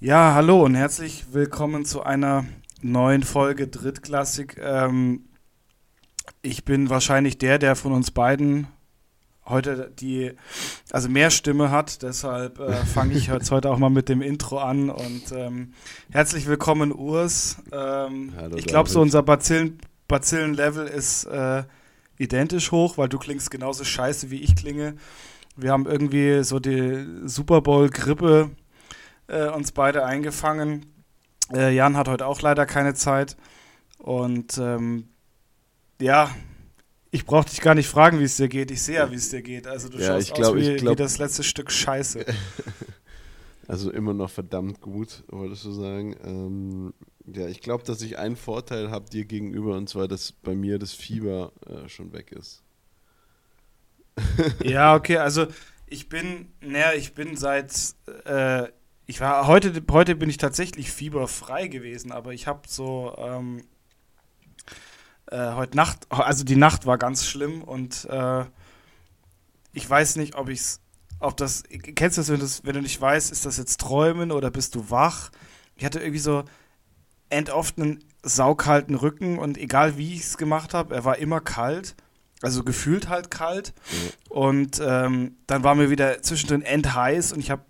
Ja, hallo und herzlich willkommen zu einer neuen Folge Drittklassik. Ähm, ich bin wahrscheinlich der, der von uns beiden heute die, also mehr Stimme hat. Deshalb äh, fange ich jetzt heute auch mal mit dem Intro an und ähm, herzlich willkommen, Urs. Ähm, Hallo, ich glaube, so unser Bazillen- Bazillen-Level ist äh, identisch hoch, weil du klingst genauso scheiße, wie ich klinge. Wir haben irgendwie so die Super Bowl-Grippe äh, uns beide eingefangen. Äh, Jan hat heute auch leider keine Zeit. Und ähm, ja, ich brauche dich gar nicht fragen, wie es dir geht. Ich sehe ja, wie es dir geht. Also du Ja, schaust ich glaub- aus wie, glaub- wie das letzte Stück Scheiße. Also immer noch verdammt gut, wolltest du sagen. Ähm, ja, ich glaube, dass ich einen Vorteil habe dir gegenüber und zwar, dass bei mir das Fieber äh, schon weg ist. ja, okay, also ich bin, naja, ich bin seit, äh, ich war, heute, heute bin ich tatsächlich fieberfrei gewesen, aber ich habe so, ähm, äh, heute Nacht, also die Nacht war ganz schlimm und äh, ich weiß nicht, ob ich's, ob das, kennst du das, wenn, das, wenn du nicht weißt, ist das jetzt Träumen oder bist du wach? Ich hatte irgendwie so end oft einen saukalten Rücken und egal wie ich es gemacht habe, er war immer kalt, also gefühlt halt kalt. Und ähm, dann war mir wieder zwischendrin endheiß und ich habe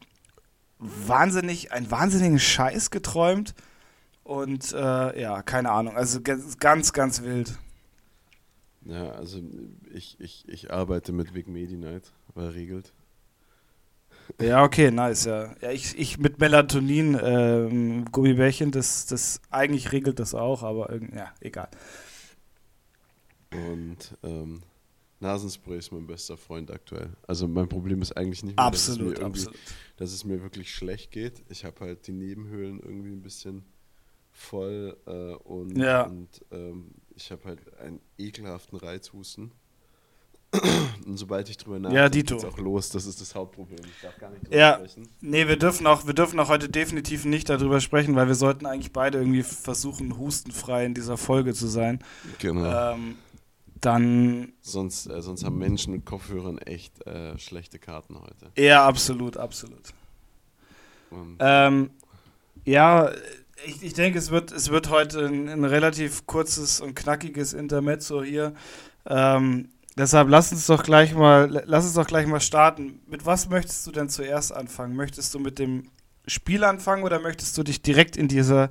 wahnsinnig, einen wahnsinnigen Scheiß geträumt. Und äh, ja, keine Ahnung. Also ganz, ganz, wild. Ja, also ich, ich, ich arbeite mit Vic Medi-Night, war regelt. Ja, okay, nice, ja. Ja, ich, ich mit Melatonin, ähm, Gummibärchen, das, das eigentlich regelt das auch, aber ja, egal. Und ähm, Nasenspray ist mein bester Freund aktuell. Also mein Problem ist eigentlich nicht mehr, dass es, mir Absolut, absolut. dass es mir wirklich schlecht geht. Ich habe halt die Nebenhöhlen irgendwie ein bisschen voll äh, und, Ja. und ähm, ich habe halt einen ekelhaften Reizhusten. und sobald ich drüber nachdenke, Ja, geht's auch los. Das ist das Hauptproblem. Ich darf gar nicht drüber Ja. sprechen. Nee, wir dürfen auch, wir dürfen auch heute definitiv nicht darüber sprechen, weil wir sollten eigentlich beide irgendwie versuchen, hustenfrei in dieser Folge zu sein. Genau. Ähm, dann, sonst, äh, sonst haben Menschen mit Kopfhörern echt äh, schlechte Karten heute. ja, absolut, absolut. Ähm, ja, ich, ich denke, es wird, es wird heute ein, ein relativ kurzes und knackiges Intermezzo hier. Ähm, deshalb lass uns doch gleich mal, lass uns doch gleich mal starten. Mit was möchtest du denn zuerst anfangen? Möchtest du mit dem Spiel anfangen oder möchtest du dich direkt in diese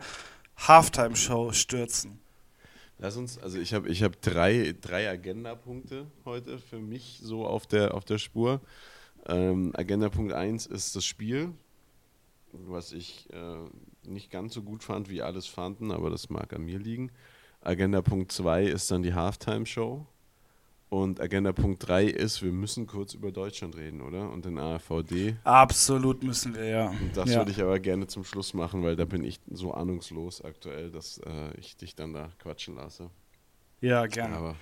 Halftime-Show stürzen? Lass uns, also ich habe ich hab drei, drei Agenda-Punkte heute für mich so auf der, auf der Spur. Ähm, Agenda-Punkt 1 ist das Spiel, was ich äh, nicht ganz so gut fand, wie alles fanden, aber das mag an mir liegen. Agenda-Punkt 2 ist dann die Halftime-Show. Und Agenda-Punkt 3 ist, wir müssen kurz über Deutschland reden, oder? Und den AfVD. Absolut müssen wir, ja. Und das ja. würde ich aber gerne zum Schluss machen, weil da bin ich so ahnungslos aktuell, dass äh, ich dich dann da quatschen lasse. Ja, gerne. Aber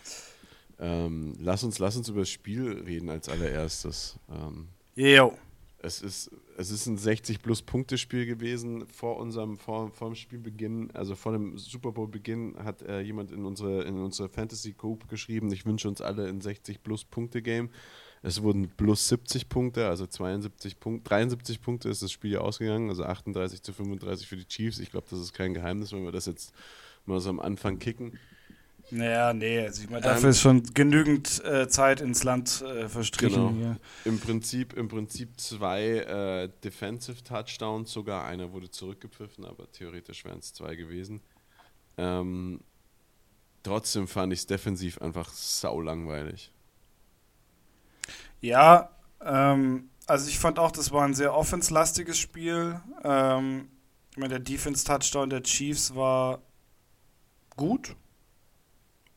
ähm, lass, uns, lass uns über das Spiel reden als allererstes. Ähm, Jo. Es, ist, es ist ein 60-plus-Punkte-Spiel gewesen. Vor unserem vor, vor dem Spielbeginn, also vor dem Super Bowl-Beginn, hat äh, jemand in unsere, in unsere Fantasy-Group geschrieben, ich wünsche uns alle ein 60-plus-Punkte-Game. Es wurden plus 70 Punkte, also 72 Punkte, 73 Punkte ist das Spiel ja ausgegangen, also 38 zu 35 für die Chiefs. Ich glaube, das ist kein Geheimnis, wenn wir das jetzt mal so am Anfang kicken. Naja, nee, also ich meine, dafür Ähm, ist schon genügend äh, Zeit ins Land äh, verstrichen. Genau. Hier. Im Prinzip, im Prinzip zwei äh, Defensive Touchdowns sogar. Einer wurde zurückgepfiffen, aber theoretisch wären es zwei gewesen. Ähm, trotzdem fand ich es defensiv einfach sau langweilig. Ja, ähm, also ich fand auch, das war ein sehr offenslastiges Spiel. Ähm, ich meine, der Defense-Touchdown der Chiefs war gut.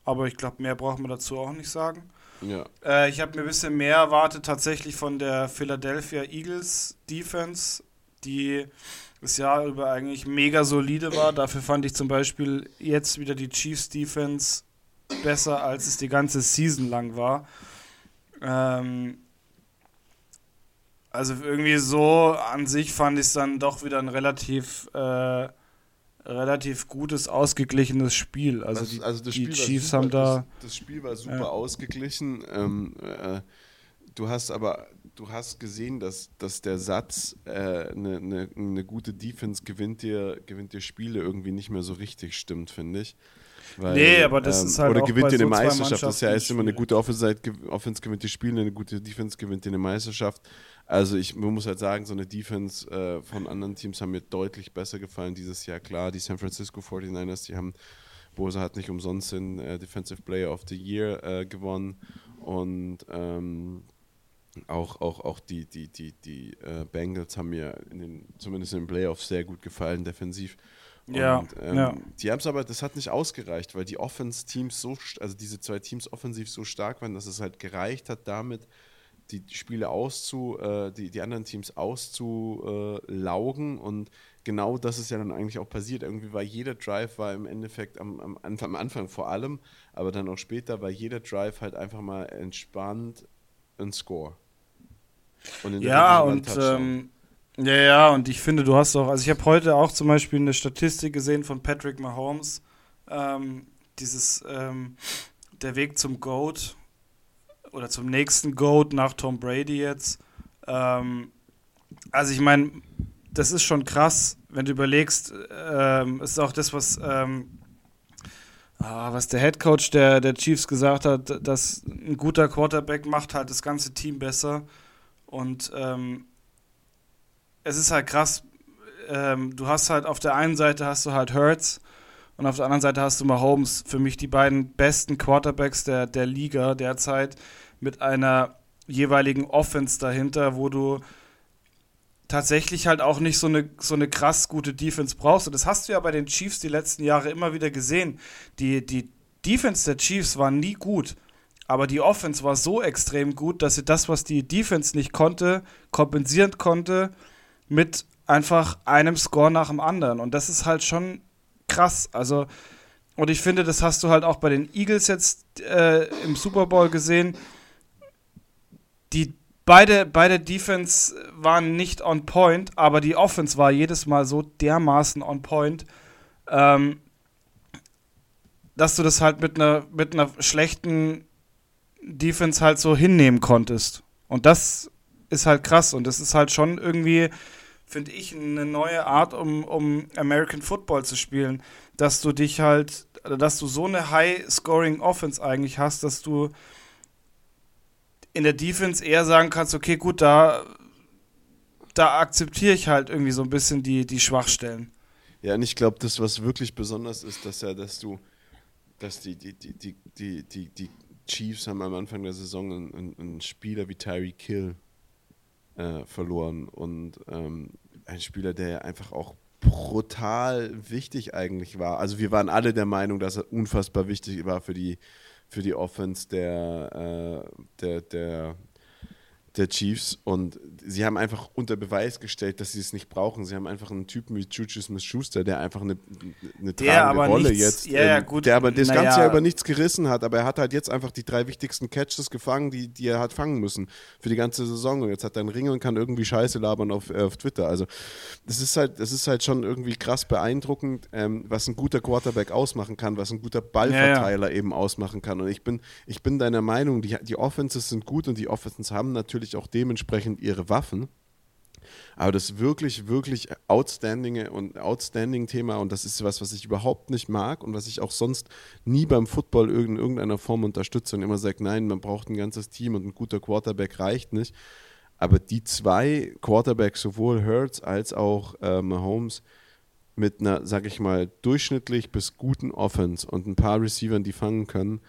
Aber ich glaube, mehr braucht man dazu auch nicht sagen. Ja, Äh, ich habe mir ein bisschen mehr erwartet tatsächlich von der Philadelphia Eagles Defense, die das Jahr über eigentlich mega solide war. Dafür fand ich zum Beispiel jetzt wieder die Chiefs Defense besser, als es die ganze Season lang war. Ähm, also irgendwie so an sich fand ich es dann doch wieder ein relativ äh, relativ gutes, ausgeglichenes Spiel. Also das, die, also das die Spiel Chiefs war haben super, da. Das, das Spiel war super Ja. ausgeglichen. Ähm, äh, du hast aber, du hast gesehen, dass, dass der Satz, eine äh, ne, ne, ne gute Defense gewinnt dir, gewinnt dir Spiele irgendwie nicht mehr so richtig stimmt, finde ich. Weil, nee, aber das ähm, ist halt Oder gewinnt dir eine so Meisterschaft. Das heißt immer, eine gute Offense, Offense gewinnt die Spiele, eine gute Defense gewinnt dir eine Meisterschaft. Also ich muss halt sagen, so eine Defense äh, von anderen Teams haben mir deutlich besser gefallen dieses Jahr. Klar, die San Francisco 49ers, die haben, Bosa hat nicht umsonst den äh, Defensive Player of the Year äh, gewonnen und ähm, auch, auch, auch die, die, die, die äh, Bengals haben mir in den, zumindest in den Playoffs sehr gut gefallen, defensiv. Ja, und, ähm, ja. Die haben es aber, das hat nicht ausgereicht, weil die Offense-Teams so, also diese zwei Teams offensiv so stark waren, dass es halt gereicht hat, damit die Spiele auszu, äh, die, die anderen Teams auszulaugen und genau das ist ja dann eigentlich auch passiert. Irgendwie war jeder Drive war im Endeffekt am, am, am Anfang vor allem, aber dann auch später war jeder Drive halt einfach mal entspannt ein Score. Und ja, und ähm, ja, ja, und ich finde, du hast auch, also ich habe heute auch zum Beispiel eine Statistik gesehen von Patrick Mahomes, ähm, dieses, ähm, der Weg zum GOAT oder zum nächsten GOAT nach Tom Brady jetzt. Ähm, also ich meine, das ist schon krass, wenn du überlegst, ähm, ist auch das, was, ähm, ah, was der Head Coach der, der Chiefs gesagt hat, dass ein guter Quarterback macht halt das ganze Team besser. Und ähm, es ist halt krass, ähm, du hast halt auf der einen Seite hast du halt Hurts und auf der anderen Seite hast du Mahomes, für mich die beiden besten Quarterbacks der, der Liga derzeit mit einer jeweiligen Offense dahinter, wo du tatsächlich halt auch nicht so eine, so eine krass gute Defense brauchst. Und das hast du ja bei den Chiefs die letzten Jahre immer wieder gesehen. Die, die Defense der Chiefs war nie gut. Aber die Offense war so extrem gut, dass sie das, was die Defense nicht konnte, kompensieren konnte mit einfach einem Score nach dem anderen. Und das ist halt schon krass. Also, und ich finde, das hast du halt auch bei den Eagles jetzt äh, im Super Bowl gesehen. Die beide, beide Defense waren nicht on point, aber die Offense war jedes Mal so dermaßen on point. Ähm, dass du das halt mit einer mit einer schlechten Defense halt so hinnehmen konntest. Und das ist halt krass und das ist halt schon irgendwie, finde ich, eine neue Art, um, um American Football zu spielen, dass du dich halt, dass du so eine High-Scoring-Offense eigentlich hast, dass du in der Defense eher sagen kannst, okay, gut, da, da akzeptiere ich halt irgendwie so ein bisschen die, die Schwachstellen. Ja, und ich glaube, das, was wirklich besonders ist, dass ja, dass du, dass die, die, die, die, die, die, die Chiefs haben am Anfang der Saison einen, einen Spieler wie Tyree Kill äh, verloren und ähm, ein Spieler, der einfach auch brutal wichtig eigentlich war. Also wir waren alle der Meinung, dass er unfassbar wichtig war für die für die Offense der, äh, der, der der Chiefs und sie haben einfach unter Beweis gestellt, dass sie es nicht brauchen. Sie haben einfach einen Typen wie Juju Smith-Schuster, der einfach eine, eine tragende Rolle nichts, jetzt, ja, ja, gut, der aber das ganze ja. Jahr über nichts gerissen hat, aber er hat halt jetzt einfach die drei wichtigsten Catches gefangen, die, die er hat fangen müssen für die ganze Saison und jetzt hat er einen Ring und kann irgendwie Scheiße labern auf, äh, auf Twitter. Also das ist halt, das ist halt schon irgendwie krass beeindruckend, ähm, was ein guter Quarterback ausmachen kann, was ein guter Ballverteiler eben ausmachen kann. Und ich bin, ich bin deiner Meinung, die, die Offenses sind gut und die Offenses haben natürlich natürlich auch dementsprechend ihre Waffen. Aber das wirklich, wirklich outstanding und outstanding Thema, und das ist was, was ich überhaupt nicht mag und was ich auch sonst nie beim Football in irgendeiner Form unterstütze und immer sage, nein, man braucht ein ganzes Team und ein guter Quarterback reicht nicht. Aber die zwei Quarterbacks, sowohl Hurts als auch äh, Mahomes, mit einer, sag ich mal, durchschnittlich bis guten Offense und ein paar Receivern, die fangen können,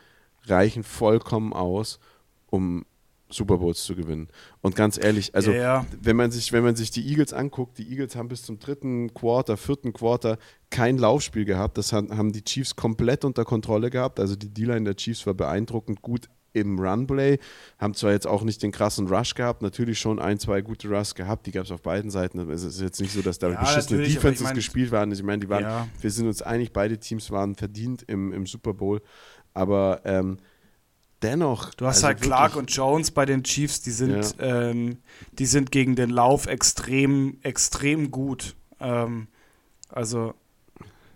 reichen vollkommen aus, um Super Bowls zu gewinnen. Und ganz ehrlich, also ja, ja. wenn man sich, wenn man sich die Eagles anguckt, die Eagles haben bis zum dritten Quarter, vierten Quarter kein Laufspiel gehabt. Das haben die Chiefs komplett unter Kontrolle gehabt. Also die D-Line der Chiefs war beeindruckend gut im Runplay. Haben zwar jetzt auch nicht den krassen Rush gehabt, natürlich schon ein, zwei gute Rush gehabt, die gab es auf beiden Seiten. Es ist jetzt nicht so, dass da ja, beschissene Defenses ich mein, gespielt waren. Ich meine, die waren, ja. wir sind uns einig, beide Teams waren verdient im, im Super Bowl. Aber ähm, dennoch. Du hast also halt Clark und Jones bei den Chiefs, die sind, ja. ähm, die sind gegen den Lauf extrem, extrem gut. Ähm, also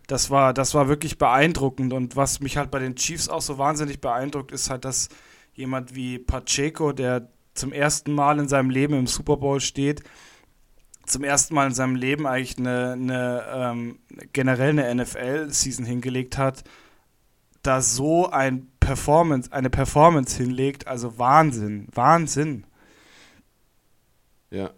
das war, das war wirklich beeindruckend. Und was mich halt bei den Chiefs auch so wahnsinnig beeindruckt, ist halt, dass jemand wie Pacheco, der zum ersten Mal in seinem Leben im Super Bowl steht, zum ersten Mal in seinem Leben eigentlich eine, eine ähm, generell eine NFL-Season hingelegt hat, da so ein Performance, eine Performance hinlegt, also Wahnsinn, Wahnsinn. Ja,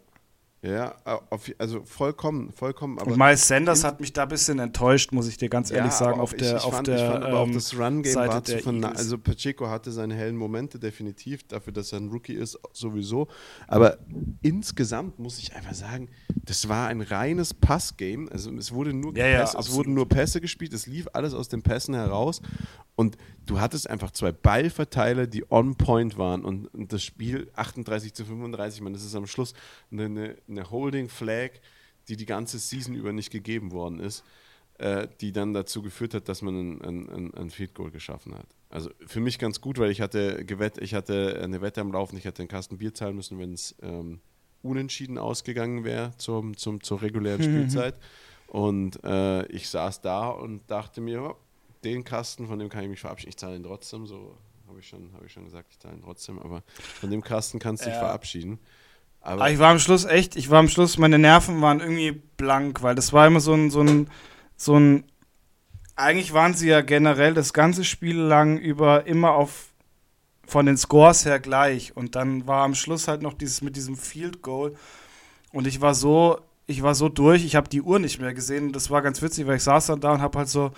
ja, auf, also vollkommen, vollkommen. Und Miles Sanders hat mich da ein bisschen enttäuscht, muss ich dir ganz ehrlich ja, sagen, auf ich, der, ich auf fand, der ich fand aber auch ähm, das Run-Game war zu von, also Pacheco hatte seine hellen Momente definitiv, dafür, dass er ein Rookie ist, sowieso. Aber insgesamt muss ich einfach sagen, das war ein reines Pass-Game. Also es wurde nur ja, Pässe, es wurden nur Pässe gespielt, es lief alles aus den Pässen heraus und du hattest einfach zwei Ballverteiler, die on point waren und, und das Spiel 38 zu 35, man, das ist am Schluss eine, eine Holding Flag, die die ganze Season über nicht gegeben worden ist, äh, die dann dazu geführt hat, dass man ein, ein, ein Field Goal geschaffen hat. Also für mich ganz gut, weil ich hatte gewett, ich hatte eine Wette am Laufen, ich hätte einen Kasten Bier zahlen müssen, wenn es ähm, unentschieden ausgegangen wäre zum, zum, zur regulären Spielzeit. Und äh, ich saß da und dachte mir, den Kasten, von dem kann ich mich verabschieden. Ich zahle ihn trotzdem, so habe ich, schon, hab ich schon gesagt, ich zahle ihn trotzdem, aber von dem Kasten kannst du dich verabschieden. Aber, aber ich war am Schluss echt, ich war am Schluss, meine Nerven waren irgendwie blank, weil das war immer so ein, so ein, so ein, eigentlich waren sie ja generell das ganze Spiel lang über immer auf, von den Scores her gleich und dann war am Schluss halt noch dieses mit diesem Field Goal und ich war so, ich war so durch, ich habe die Uhr nicht mehr gesehen und das war ganz witzig, weil ich saß dann da und habe halt so,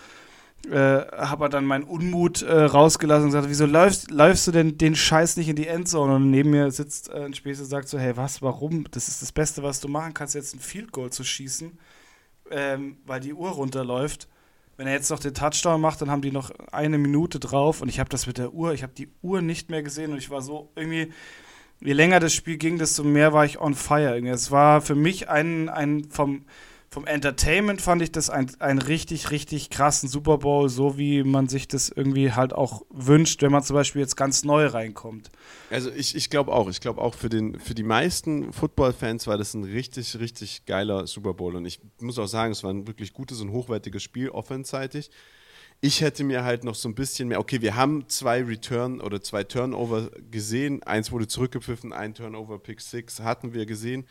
äh, habe dann meinen Unmut äh, rausgelassen und gesagt, wieso läufst, läufst du denn den Scheiß nicht in die Endzone? Und neben mir sitzt äh, ein Späße und sagt so, hey, was, warum? Das ist das Beste, was du machen kannst, jetzt ein Field Goal zu schießen, ähm, weil die Uhr runterläuft. Wenn er jetzt noch den Touchdown macht, dann haben die noch eine Minute drauf und ich habe das mit der Uhr, ich habe die Uhr nicht mehr gesehen und ich war so irgendwie, je länger das Spiel ging, desto mehr war ich on fire. Es war für mich ein, ein vom vom Entertainment fand ich das ein, ein richtig, richtig krassen Super Bowl, so wie man sich das irgendwie halt auch wünscht, wenn man zum Beispiel jetzt ganz neu reinkommt. Also ich, ich glaube auch, ich glaube auch für, den, für die meisten Football-Fans war das ein richtig, richtig geiler Super Bowl. Und ich muss auch sagen, es war ein wirklich gutes und hochwertiges Spiel, offenseitig. Ich hätte mir halt noch so ein bisschen mehr, okay, wir haben zwei Return oder zwei Turnover gesehen. Eins wurde zurückgepfiffen, ein Turnover Pick Six hatten wir gesehen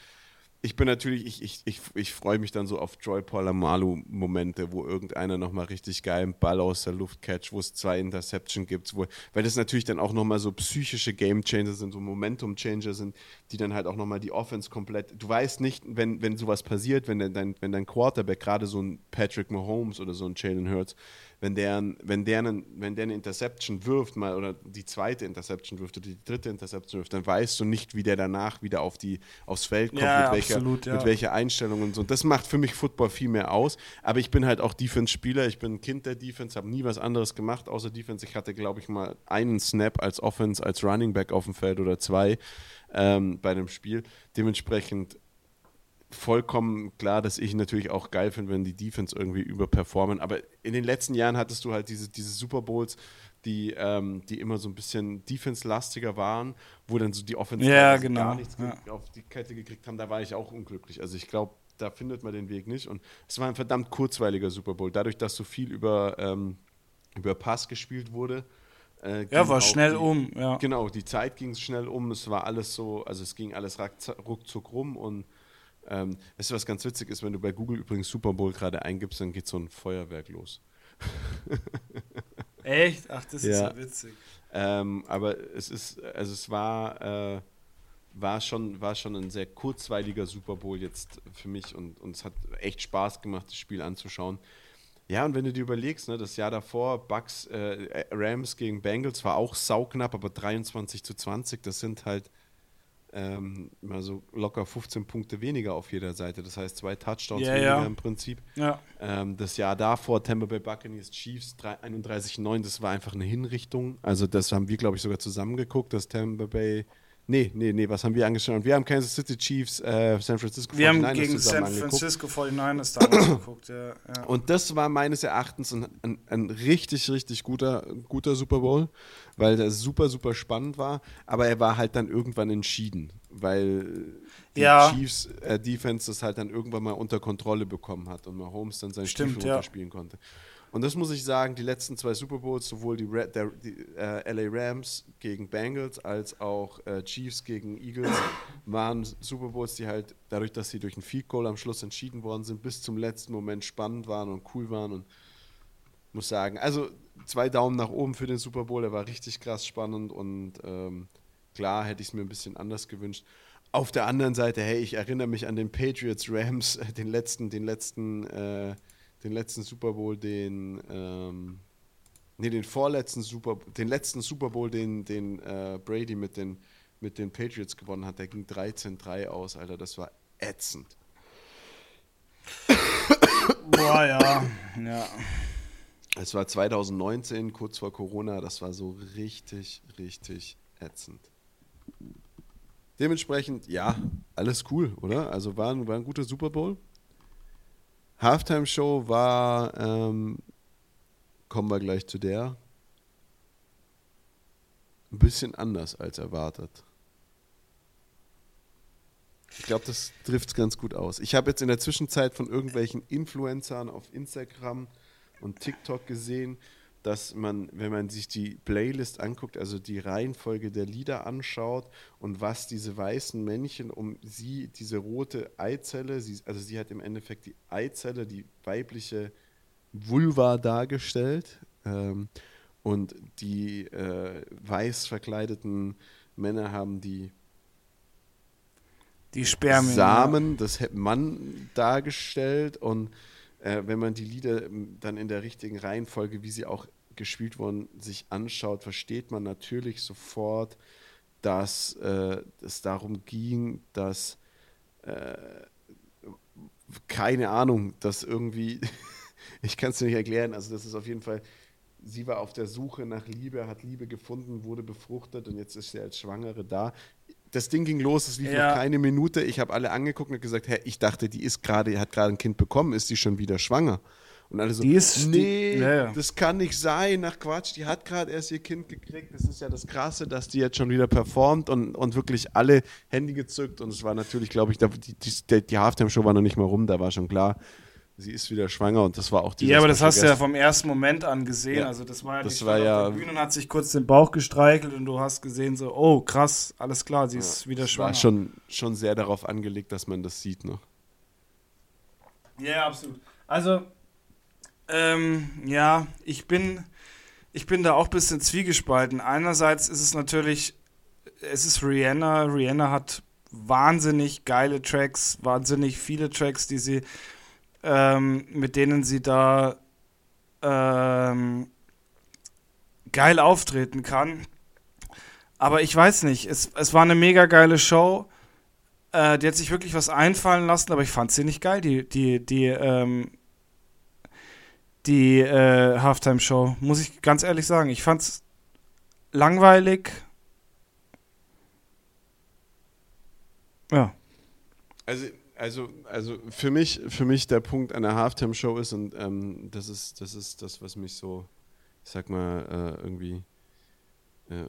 ich bin natürlich, ich, ich, ich, ich freue mich dann so auf Joy Polamalu-Momente, wo irgendeiner nochmal richtig geil einen Ball aus der Luft catch, wo es zwei Interception gibt, wo, weil das natürlich dann auch nochmal so psychische Game Changer sind, so Momentum Changer sind, die dann halt auch nochmal die Offense komplett. Du weißt nicht, wenn, wenn sowas passiert, wenn dein, wenn dein Quarterback, gerade so ein Patrick Mahomes oder so ein Jalen Hurts, wenn der, wenn, der einen, wenn der eine Interception wirft, mal oder die zweite Interception wirft oder die dritte Interception wirft, dann weißt du nicht, wie der danach wieder auf die, aufs Feld kommt, ja, mit, welcher, absolut, ja. mit welcher Einstellung und so. Das macht für mich Football viel mehr aus. Aber ich bin halt auch Defense-Spieler, ich bin ein Kind der Defense, habe nie was anderes gemacht außer Defense. Ich hatte, glaube ich, mal einen Snap als Offense, als Running Back auf dem Feld oder zwei ähm, bei einem Spiel. Dementsprechend vollkommen klar, dass ich natürlich auch geil finde, wenn die Defense irgendwie überperformen. Aber in den letzten Jahren hattest du halt diese, diese Super Bowls, die, ähm, die immer so ein bisschen defense-lastiger waren, wo dann so die Offense ja, genau. gar nichts ja. auf die Kette gekriegt haben. Da war ich auch unglücklich. Also ich glaube, da findet man den Weg nicht. Und es war ein verdammt kurzweiliger Super Bowl. Dadurch, dass so viel über, ähm, über Pass gespielt wurde. Äh, ja, war schnell die, um. Ja. Genau, die Zeit ging schnell um. Es war alles so, also es ging alles ruckzuck rum und ähm, weißt du, was ganz witzig ist, wenn du bei Google übrigens Super Bowl gerade eingibst, dann geht so ein Feuerwerk los. Echt? Ach, das ja. ist ja witzig. Ähm, aber es ist, also es war, äh, war, schon, war schon ein sehr kurzweiliger Super Bowl jetzt für mich und, und es hat echt Spaß gemacht, das Spiel anzuschauen. Ja, und wenn du dir überlegst, ne, das Jahr davor, Bucks, äh, Rams gegen Bengals war auch sauknapp, aber 23 zu 20, das sind halt ähm, mal so locker 15 Punkte weniger auf jeder Seite. Das heißt, zwei Touchdowns yeah, weniger ja. im Prinzip. Ja. Ähm, das Jahr davor, Tampa Bay Buccaneers Chiefs 31-9, das war einfach eine Hinrichtung. Also, das haben wir, glaube ich, sogar zusammengeguckt, dass Tampa Bay Nee, nee, nee, was haben wir angeschaut? Wir haben Kansas City Chiefs, äh, San Francisco wir 49ers Wir haben gegen San Francisco 49ers damals geguckt, ja, ja, Und das war meines Erachtens ein, ein, ein, richtig, richtig guter, guter Super Bowl, weil der super, super spannend war, aber er war halt dann irgendwann entschieden, weil die ja. Chiefs äh, Defense das halt dann irgendwann mal unter Kontrolle bekommen hat und Mahomes dann sein Stimmt, Stiefel ja. runterspielen konnte. Und das muss ich sagen, die letzten zwei Super Bowls, sowohl die, Red, der, die äh, LA Rams gegen Bengals als auch äh, Chiefs gegen Eagles, waren Super Bowls, die halt dadurch, dass sie durch ein Field Goal am Schluss entschieden worden sind, bis zum letzten Moment spannend waren und cool waren. Und muss sagen, also zwei Daumen nach oben für den Super Bowl, der war richtig krass spannend und ähm, klar hätte ich es mir ein bisschen anders gewünscht. Auf der anderen Seite, hey, ich erinnere mich an den Patriots Rams, den letzten, den letzten, äh, den letzten Super Bowl, den, ähm, nee, den vorletzten Super, den letzten Super Bowl, den, den äh, Brady mit den, mit den Patriots gewonnen hat. Der ging 13-3 aus, Alter, das war ätzend. Boah, ja, ja. Es war 2019, kurz vor Corona, das war so richtig, richtig ätzend. Dementsprechend, ja, alles cool, oder? Also war ein, war ein guter Super Bowl. Halftime-Show war, ähm, kommen wir gleich zu der, ein bisschen anders als erwartet. Ich glaube, das trifft es ganz gut aus. Ich habe jetzt in der Zwischenzeit von irgendwelchen Influencern auf Instagram und TikTok gesehen, dass man, wenn man sich die Playlist anguckt, also die Reihenfolge der Lieder anschaut und was diese weißen Männchen um sie, diese rote Eizelle, sie, also sie hat im Endeffekt die Eizelle, die weibliche Vulva dargestellt ähm, und die äh, weiß verkleideten Männer haben die die Spermien, Samen, ja. das Mann dargestellt und äh, wenn man die Lieder dann in der richtigen Reihenfolge, wie sie auch gespielt wurden, sich anschaut, versteht man natürlich sofort, dass äh, es darum ging, dass äh, keine Ahnung, dass irgendwie, ich kann es nicht erklären, also das ist auf jeden Fall, sie war auf der Suche nach Liebe, hat Liebe gefunden, wurde befruchtet und jetzt ist sie als Schwangere da das Ding ging los, es lief ja. noch keine Minute. Ich habe alle angeguckt und gesagt, hä, ich dachte, die ist gerade, hat gerade ein Kind bekommen, ist die schon wieder schwanger? Und alle so, die ist, nee, die, ja, das kann nicht sein. Nach Quatsch, die hat gerade erst ihr Kind gekriegt. Das ist ja das Krasse, dass die jetzt schon wieder performt und, und wirklich alle Handy gezückt. Und es war natürlich, glaube ich, die, die, die Halftime-Show war noch nicht mal rum, da war schon klar, sie ist wieder schwanger und das war auch die. Ja, aber das hast du ja vom ersten Moment an gesehen. Ja, also das war ja das war ja, auf der Bühne und hat sich kurz den Bauch gestreichelt und du hast gesehen so, oh krass, alles klar, sie ja, ist wieder schwanger. War schon, schon sehr darauf angelegt, dass man das sieht noch. Ja, absolut. Also, ähm, ja, ich bin, ich bin da auch ein bisschen zwiegespalten. Einerseits ist es natürlich, es ist Rihanna. Rihanna hat wahnsinnig geile Tracks, wahnsinnig viele Tracks, die sie ähm, mit denen sie da ähm, geil auftreten kann. Aber ich weiß nicht, es, es war eine mega geile Show. Äh, die hat sich wirklich was einfallen lassen, aber ich fand sie nicht geil, die, die, die, ähm, die äh, Halftime-Show. Muss ich ganz ehrlich sagen. Ich fand's langweilig. Ja. Also also, also für mich, für mich der Punkt einer Halftime-Show ist, und ähm, das ist, das ist das, was mich so, ich sag mal, äh, irgendwie äh,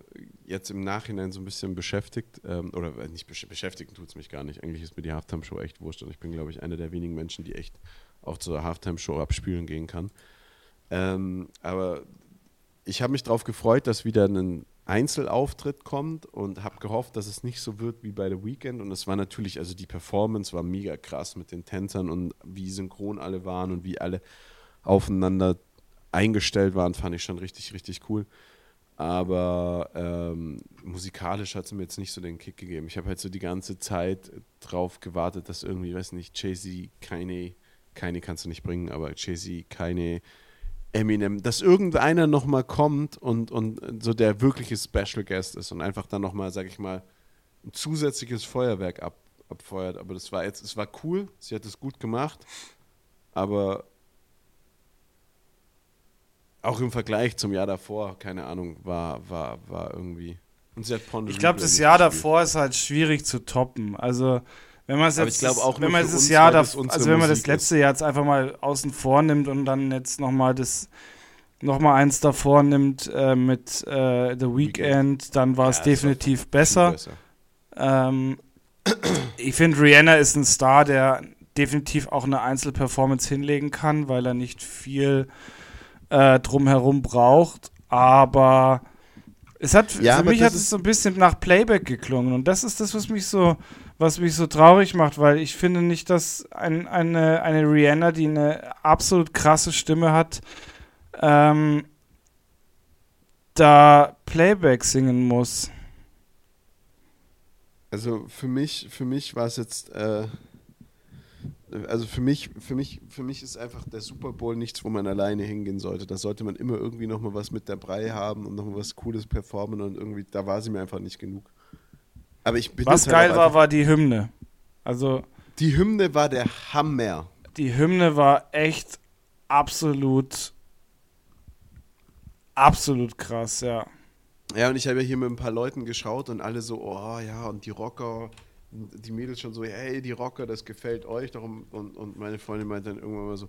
jetzt im Nachhinein so ein bisschen beschäftigt, ähm, oder äh, nicht besch beschäftigen tut es mich gar nicht. Eigentlich ist mir die Halftime-Show echt wurscht und ich bin, glaube ich, einer der wenigen Menschen, die echt auch zur Halftime-Show abspielen gehen kann. Ähm, aber ich habe mich darauf gefreut, dass wieder ein Einzelauftritt kommt und habe gehofft, dass es nicht so wird wie bei The Weekend. Und es war natürlich, also die Performance war mega krass mit den Tänzern und wie synchron alle waren und wie alle aufeinander eingestellt waren, fand ich schon richtig, richtig cool. Aber ähm, musikalisch hat es mir jetzt nicht so den Kick gegeben. Ich habe halt so die ganze Zeit drauf gewartet, dass irgendwie, weiß nicht, Jay-Z, keine, keine kannst du nicht bringen, aber Jay-Z, keine Eminem, dass irgendeiner nochmal kommt und, und so der wirkliche Special Guest ist und einfach dann nochmal, sag ich mal, ein zusätzliches Feuerwerk ab, abfeuert. Aber das war jetzt, es war cool, sie hat es gut gemacht, aber auch im Vergleich zum Jahr davor, keine Ahnung, war, war, war irgendwie. Und sie hat Pond Ich glaube, das Jahr gespielt. davor ist halt schwierig zu toppen. Also wenn man es jetzt, auch wenn man uns, Jahr, da, also wenn man das letzte Jahr jetzt einfach mal außen vor nimmt und dann jetzt nochmal das nochmal eins davor nimmt äh, mit äh, The Weekend, dann war es ja, definitiv besser. besser. Ähm, ich finde, Rihanna ist ein Star, der definitiv auch eine Einzelperformance hinlegen kann, weil er nicht viel äh, drumherum braucht, aber es hat Ja, für mich das hat es so ein bisschen nach Playback geklungen und das ist das, was mich so, was mich so traurig macht, weil ich finde nicht, dass ein, eine, eine Rihanna, die eine absolut krasse Stimme hat, ähm, da Playback singen muss. Also für mich, für mich war es jetzt, äh, also für mich, für mich, für mich ist einfach der Super Bowl nichts, wo man alleine hingehen sollte. Da sollte man immer irgendwie nochmal was mit dabei haben und nochmal was Cooles performen und irgendwie, da war sie mir einfach nicht genug. Aber ich bin Was halt geil war, war die Hymne. Also Die Hymne war der Hammer. die Hymne war echt absolut, absolut krass, ja. Ja, und ich habe ja hier mit ein paar Leuten geschaut und alle so, oh ja, und die Rocker, die Mädels schon so, hey, die Rocker, das gefällt euch doch. Und, und meine Freundin meint dann irgendwann mal so,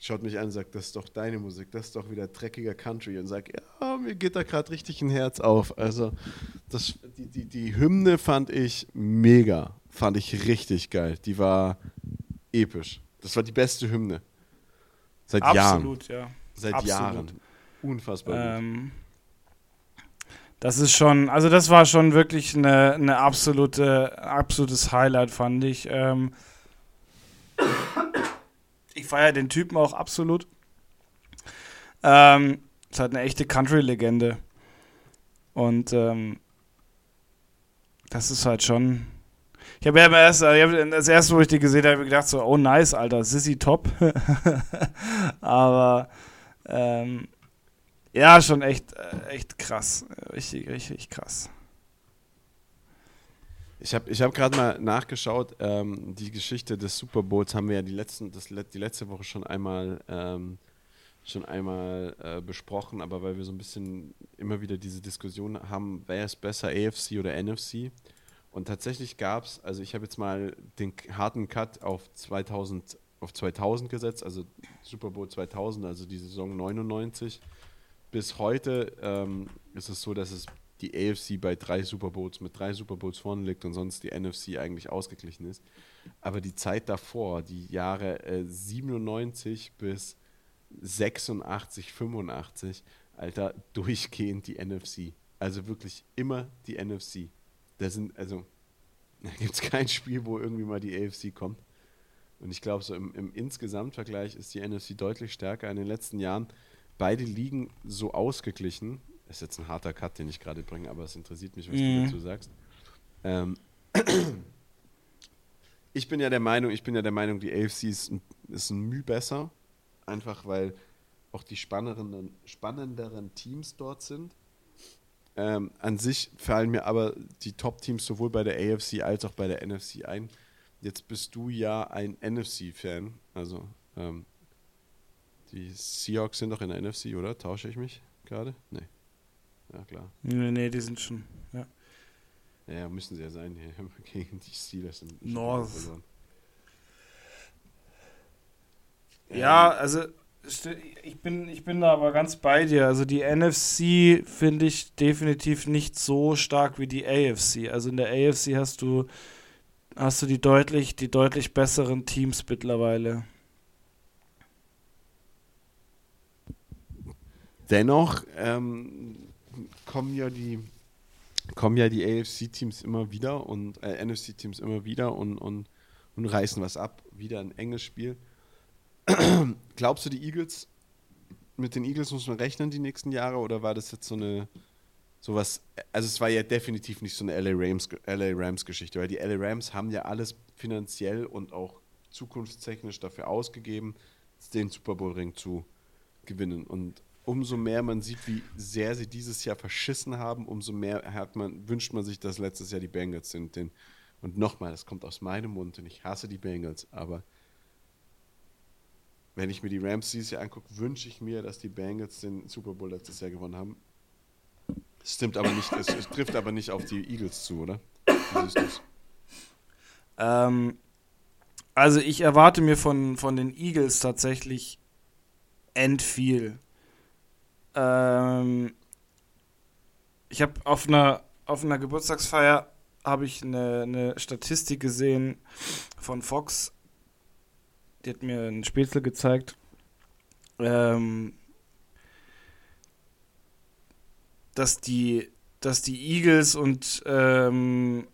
schaut mich an und sagt, das ist doch deine Musik, das ist doch wieder dreckiger Country. Und sagt, ja, mir geht da gerade richtig ein Herz auf. Also, das, die, die, die Hymne fand ich mega, fand ich richtig geil. Die war episch. Das war die beste Hymne. Seit Jahren. Absolut, ja. Seit absolut. Jahren. Unfassbar. Ähm, das ist schon, also das war schon wirklich eine, eine absolute, absolutes Highlight, fand ich. Ähm, ich feiere den Typen auch absolut. Ähm, ist halt eine echte Country-Legende. Und ähm, das ist halt schon. Ich habe ja erst, ich hab das erste, wo ich die gesehen habe, gedacht so, oh nice, Alter, Sissy top. Aber ähm, ja, schon echt, äh, echt krass. Richtig, richtig krass. Ich habe ich hab gerade mal nachgeschaut, ähm, die Geschichte des Super Bowls haben wir ja die, letzten, das, die letzte Woche schon einmal, ähm, schon einmal äh, besprochen, aber weil wir so ein bisschen immer wieder diese Diskussion haben, wer ist besser, AFC oder NFC? Und tatsächlich gab es, also ich habe jetzt mal den harten Cut auf 2000, auf 2000 gesetzt, also Super Bowl 2000, also die Saison 99. Bis heute ähm, ist es so, dass es die AFC bei drei Super Bowls mit drei Super Bowls vorne liegt und sonst die NFC eigentlich ausgeglichen ist. Aber die Zeit davor, die Jahre äh, 97 bis 86, 85, Alter, durchgehend die NFC. Also wirklich immer die NFC. Da sind, also, da gibt es kein Spiel, wo irgendwie mal die AFC kommt. Und ich glaube, so im, im Insgesamtvergleich ist die NFC deutlich stärker in den letzten Jahren. Beide liegen so ausgeglichen. Ist jetzt ein harter Cut, den ich gerade bringe, aber es interessiert mich, was Mhm. du dazu sagst. Ähm, ich bin ja der Meinung, ich bin ja der Meinung, die AFC ist ein, ist ein Mühe besser. Einfach weil auch die spannenderen, spannenderen Teams dort sind. Ähm, an sich fallen mir aber die Top-Teams sowohl bei der AFC als auch bei der NFC ein. Jetzt bist du ja ein NFC-Fan. Also, ähm, die Seahawks sind doch in der NFC, oder? Tausche ich mich gerade? Nee. Ja, klar. Nee, nee, die sind schon. Ja. Ja, ja, müssen sie ja sein. Haben gegen die Steelers im North. Ja, also ich bin, ich bin da aber ganz bei dir. Also die NFC finde ich definitiv nicht so stark wie die AFC. Also in der AFC hast du hast du die deutlich, die deutlich besseren Teams mittlerweile. Dennoch ähm, kommen ja die kommen ja die AFC-Teams immer wieder und äh, NFC-Teams immer wieder und, und, und reißen was ab. Wieder ein enges Spiel. Glaubst du, die Eagles, mit den Eagles muss man rechnen die nächsten Jahre oder war das jetzt so eine sowas, also es war ja definitiv nicht so eine LA Rams, LA Rams Geschichte, weil die LA Rams haben ja alles finanziell und auch zukunftstechnisch dafür ausgegeben, den Super Bowl Ring zu gewinnen und umso mehr man sieht, wie sehr sie dieses Jahr verschissen haben, umso mehr hat man, wünscht man sich, dass letztes Jahr die Bengals sind. Denn, und nochmal, das kommt aus meinem Mund und ich hasse die Bengals, aber wenn ich mir die Rams dieses Jahr angucke, wünsche ich mir, dass die Bengals den Super Bowl letztes Jahr gewonnen haben. Es stimmt aber nicht, es, es trifft aber nicht auf die Eagles zu, oder? Wie siehst du's? Ähm, also ich erwarte mir von, von den Eagles tatsächlich end viel. Ähm, ich habe auf einer, auf einer Geburtstagsfeier habe ich eine, eine Statistik gesehen von Fox. Die hat mir ein Spätzle gezeigt. Ähm, dass die, dass die Eagles und ähm,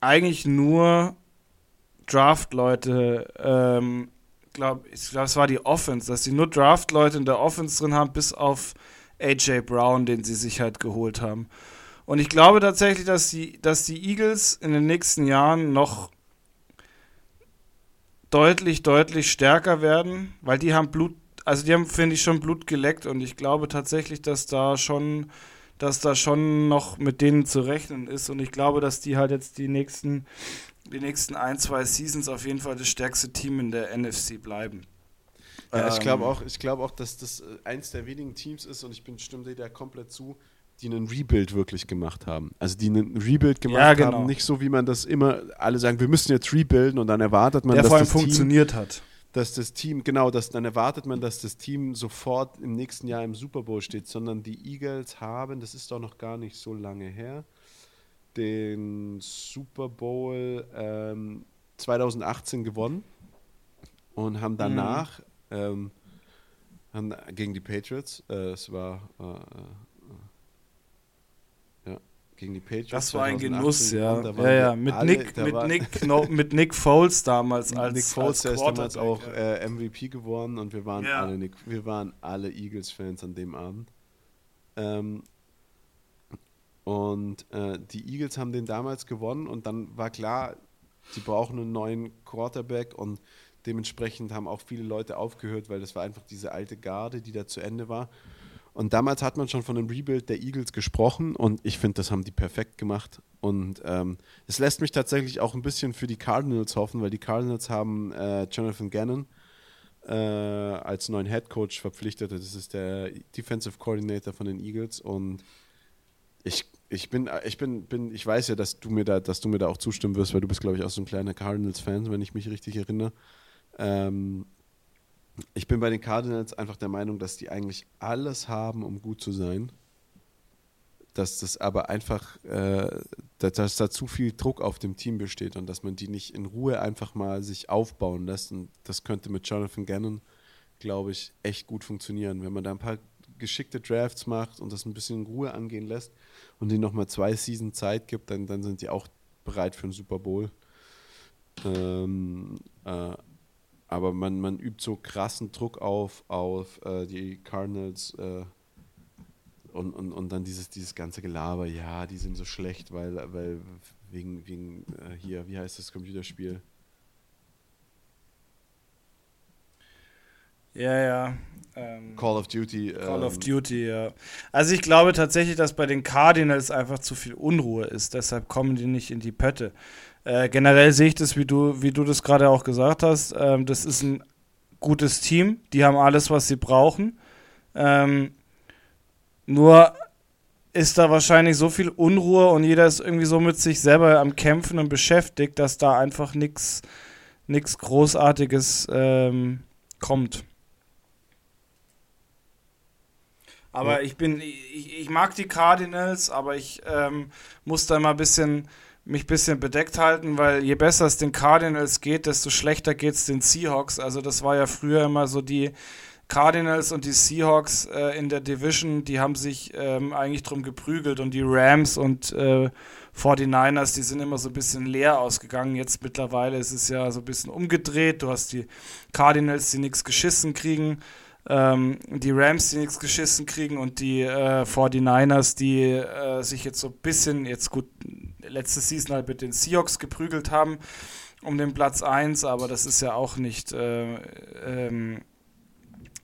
eigentlich nur Draft-Leute ähm, glaub, ich glaube, es war die Offense, dass sie nur Draft-Leute in der Offense drin haben, bis auf AJ Brown, den sie sich halt geholt haben. Und ich glaube tatsächlich, dass die, dass die Eagles in den nächsten Jahren noch deutlich, deutlich stärker werden, weil die haben Blut, also die haben, finde ich, schon Blut geleckt und ich glaube tatsächlich, dass da schon, dass da schon noch mit denen zu rechnen ist und ich glaube, dass die halt jetzt die nächsten, die nächsten ein, zwei Seasons auf jeden Fall das stärkste Team in der NFC bleiben. Ja, ich glaube ähm, auch, ich auch, dass das äh, eins der wenigen Teams ist und ich bin stimme dir da komplett zu, die einen Rebuild wirklich gemacht haben. Also die einen Rebuild gemacht ja, genau. haben, nicht so wie man das immer alle sagen, wir müssen jetzt rebuilden und dann erwartet man, der dass vor allem das funktioniert Team, hat. Dass das Team, genau, dass, dann erwartet man, dass das Team sofort im nächsten Jahr im Super Bowl steht, sondern die Eagles haben, das ist doch noch gar nicht so lange her, den Super Bowl ähm, 2018 gewonnen und haben danach mhm. ähm, haben gegen die Patriots, äh, es war äh, gegen die Patriots. Das war ein Genuss, ja. Ja, ja, mit, alle, Nick, mit, Nick, no, mit Nick Foles damals als Nick Foles, der ist damals auch äh, MVP geworden und wir waren ja. alle Nick, wir waren alle Eagles-Fans an dem Abend. Ähm, und äh, die Eagles haben den damals gewonnen und dann war klar, sie brauchen einen neuen Quarterback und dementsprechend haben auch viele Leute aufgehört, weil das war einfach diese alte Garde, die da zu Ende war. Und damals hat man schon von einem Rebuild der Eagles gesprochen und ich finde, das haben die perfekt gemacht. Und ähm, es lässt mich tatsächlich auch ein bisschen für die Cardinals hoffen, weil die Cardinals haben äh, Jonathan Gannon äh, als neuen Head Coach verpflichtet. Das ist der Defensive Coordinator von den Eagles und ich, ich bin, ich bin, bin, ich weiß ja, dass du mir da, dass du mir da auch zustimmen wirst, weil du bist, glaube ich, auch so ein kleiner Cardinals-Fan, wenn ich mich richtig erinnere. Ähm, ich bin bei den Cardinals einfach der Meinung, dass die eigentlich alles haben, um gut zu sein. Dass das aber einfach, äh, dass, dass, da zu viel Druck auf dem Team besteht und dass man die nicht in Ruhe einfach mal sich aufbauen lässt. Und das könnte mit Jonathan Gannon, glaube ich, echt gut funktionieren. Wenn man da ein paar geschickte Drafts macht und das ein bisschen in Ruhe angehen lässt und ihnen nochmal zwei Season Zeit gibt, dann, dann sind die auch bereit für einen Super Bowl. Ähm, äh, aber man, man übt so krassen Druck auf, auf äh, die Cardinals äh, und, und, und dann dieses, dieses ganze Gelaber, ja, die sind so schlecht, weil, weil wegen, wegen äh, hier, wie heißt das Computerspiel? Ja, ja. Ähm, Call of Duty. Call ähm, of Duty, ja. Also ich glaube tatsächlich, dass bei den Cardinals einfach zu viel Unruhe ist, deshalb kommen die nicht in die Pötte. Äh, generell sehe ich das, wie du, wie du das gerade auch gesagt hast. Ähm, das ist ein gutes Team. Die haben alles, was sie brauchen. Ähm, nur ist da wahrscheinlich so viel Unruhe und jeder ist irgendwie so mit sich selber am Kämpfen und beschäftigt, dass da einfach nichts Großartiges ähm, kommt. Aber ja. ich bin, ich, ich, mag die Cardinals, aber ich ähm, muss da mal ein bisschen mich ein bisschen bedeckt halten, weil je besser es den Cardinals geht, desto schlechter geht es den Seahawks. Also das war ja früher immer so die Cardinals und die Seahawks äh, in der Division, die haben sich ähm, eigentlich drum geprügelt und die Rams und äh, 49ers, die sind immer so ein bisschen leer ausgegangen. Jetzt mittlerweile ist es ja so ein bisschen umgedreht. Du hast die Cardinals, die nichts geschissen kriegen ähm, die Rams, die nichts geschissen kriegen und die äh, 49ers, die äh, sich jetzt so ein bisschen, jetzt gut, letzte Season halt mit den Seahawks geprügelt haben um den Platz 1, aber das ist ja auch nicht, äh, ähm,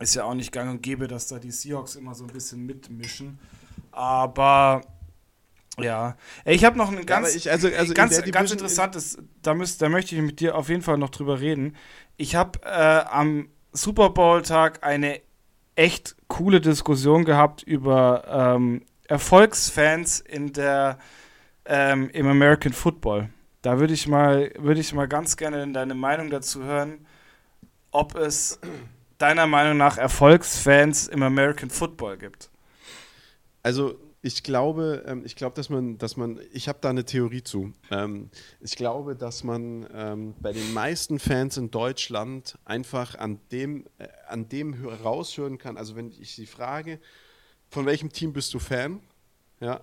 ist ja auch nicht gang und gäbe, dass da die Seahawks immer so ein bisschen mitmischen. Aber ja, ich habe noch ein ganz, ja, ich, also, also ganz, in ganz interessantes, da, müsst, da möchte ich mit dir auf jeden Fall noch drüber reden. Ich habe äh, am Super Bowl-Tag eine echt coole Diskussion gehabt über ähm, Erfolgsfans in der, ähm, im American Football. Da würde ich mal, würde ich mal ganz gerne deine Meinung dazu hören, ob es deiner Meinung nach Erfolgsfans im American Football gibt. Also ich glaube, ähm, ich glaube, dass man, dass man, ich habe da eine Theorie zu. Ähm, ich glaube, dass man ähm, bei den meisten Fans in Deutschland einfach an dem, äh, an dem raushören kann. Also wenn ich sie frage, von welchem Team bist du Fan? Ja.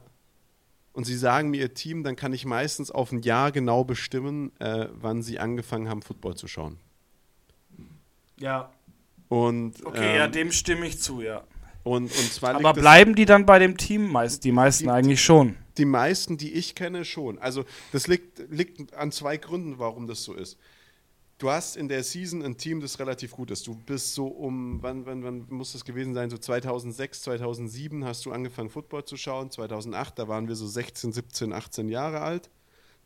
Und sie sagen mir ihr Team, dann kann ich meistens auf ein Jahr genau bestimmen, äh, wann sie angefangen haben, Football zu schauen. Ja. Und, okay, ähm, ja, dem stimme ich zu, ja. Und, und zwar Aber bleiben die dann bei dem Team? Meist, die meisten die, eigentlich schon. Die meisten, die ich kenne, schon. Also das liegt, liegt an zwei Gründen, warum das so ist. Du hast in der Season ein Team, das relativ gut ist. Du bist so um, wann, wann, wann muss das gewesen sein? So 2006, 2007 hast du angefangen, Football zu schauen. 2008, da waren wir so 16, 17, 18 Jahre alt.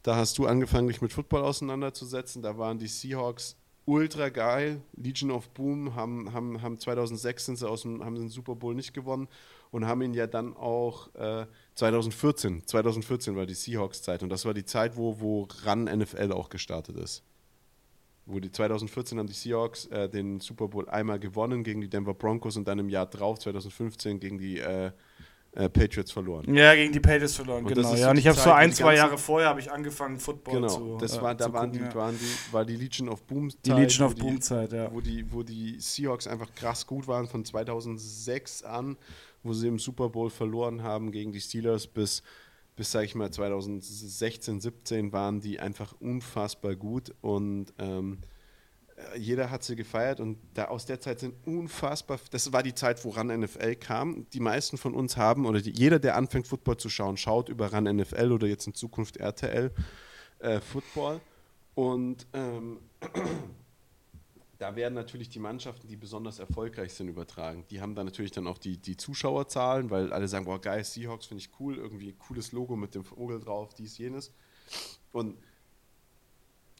Da hast du angefangen, dich mit Football auseinanderzusetzen. Da waren die Seahawks ultra geil. Legion of Boom haben, haben, haben 2006 sind sie aus dem, haben den Super Bowl nicht gewonnen und haben ihn ja dann auch äh, 2014, 2014 war die Seahawks-Zeit und das war die Zeit, wo, wo Run NFL auch gestartet ist. Wo die 2014 haben die Seahawks äh, den Super Bowl einmal gewonnen gegen die Denver Broncos und dann im Jahr drauf, 2015, gegen die äh, äh, Patriots verloren. Ja, gegen die Patriots verloren, und genau. Ja, und ich habe so ein, zwei Jahre vorher habe ich angefangen, Football genau, zu das war, äh, da waren gucken, die, ja. waren die, war die Legion of Boom Zeit. Die Legion of Boom Zeit, ja. Wo die, wo die Seahawks einfach krass gut waren von 2006 an, wo sie im Super Bowl verloren haben gegen die Steelers bis bis, sage ich mal, 2016, 17 waren die einfach unfassbar gut und ähm, äh, jeder hat sie gefeiert und da aus der Zeit sind unfassbar, das war die Zeit, wo RAN NFL kam. Die meisten von uns haben, oder die, jeder, der anfängt, Football zu schauen, schaut über RAN NFL oder jetzt in Zukunft RTL äh, Football. Und ähm, da werden natürlich die Mannschaften, die besonders erfolgreich sind, übertragen. Die haben dann natürlich dann auch die, die Zuschauerzahlen, weil alle sagen, boah, geil, Seahawks finde ich cool, irgendwie cooles Logo mit dem Vogel drauf, dies, jenes. Und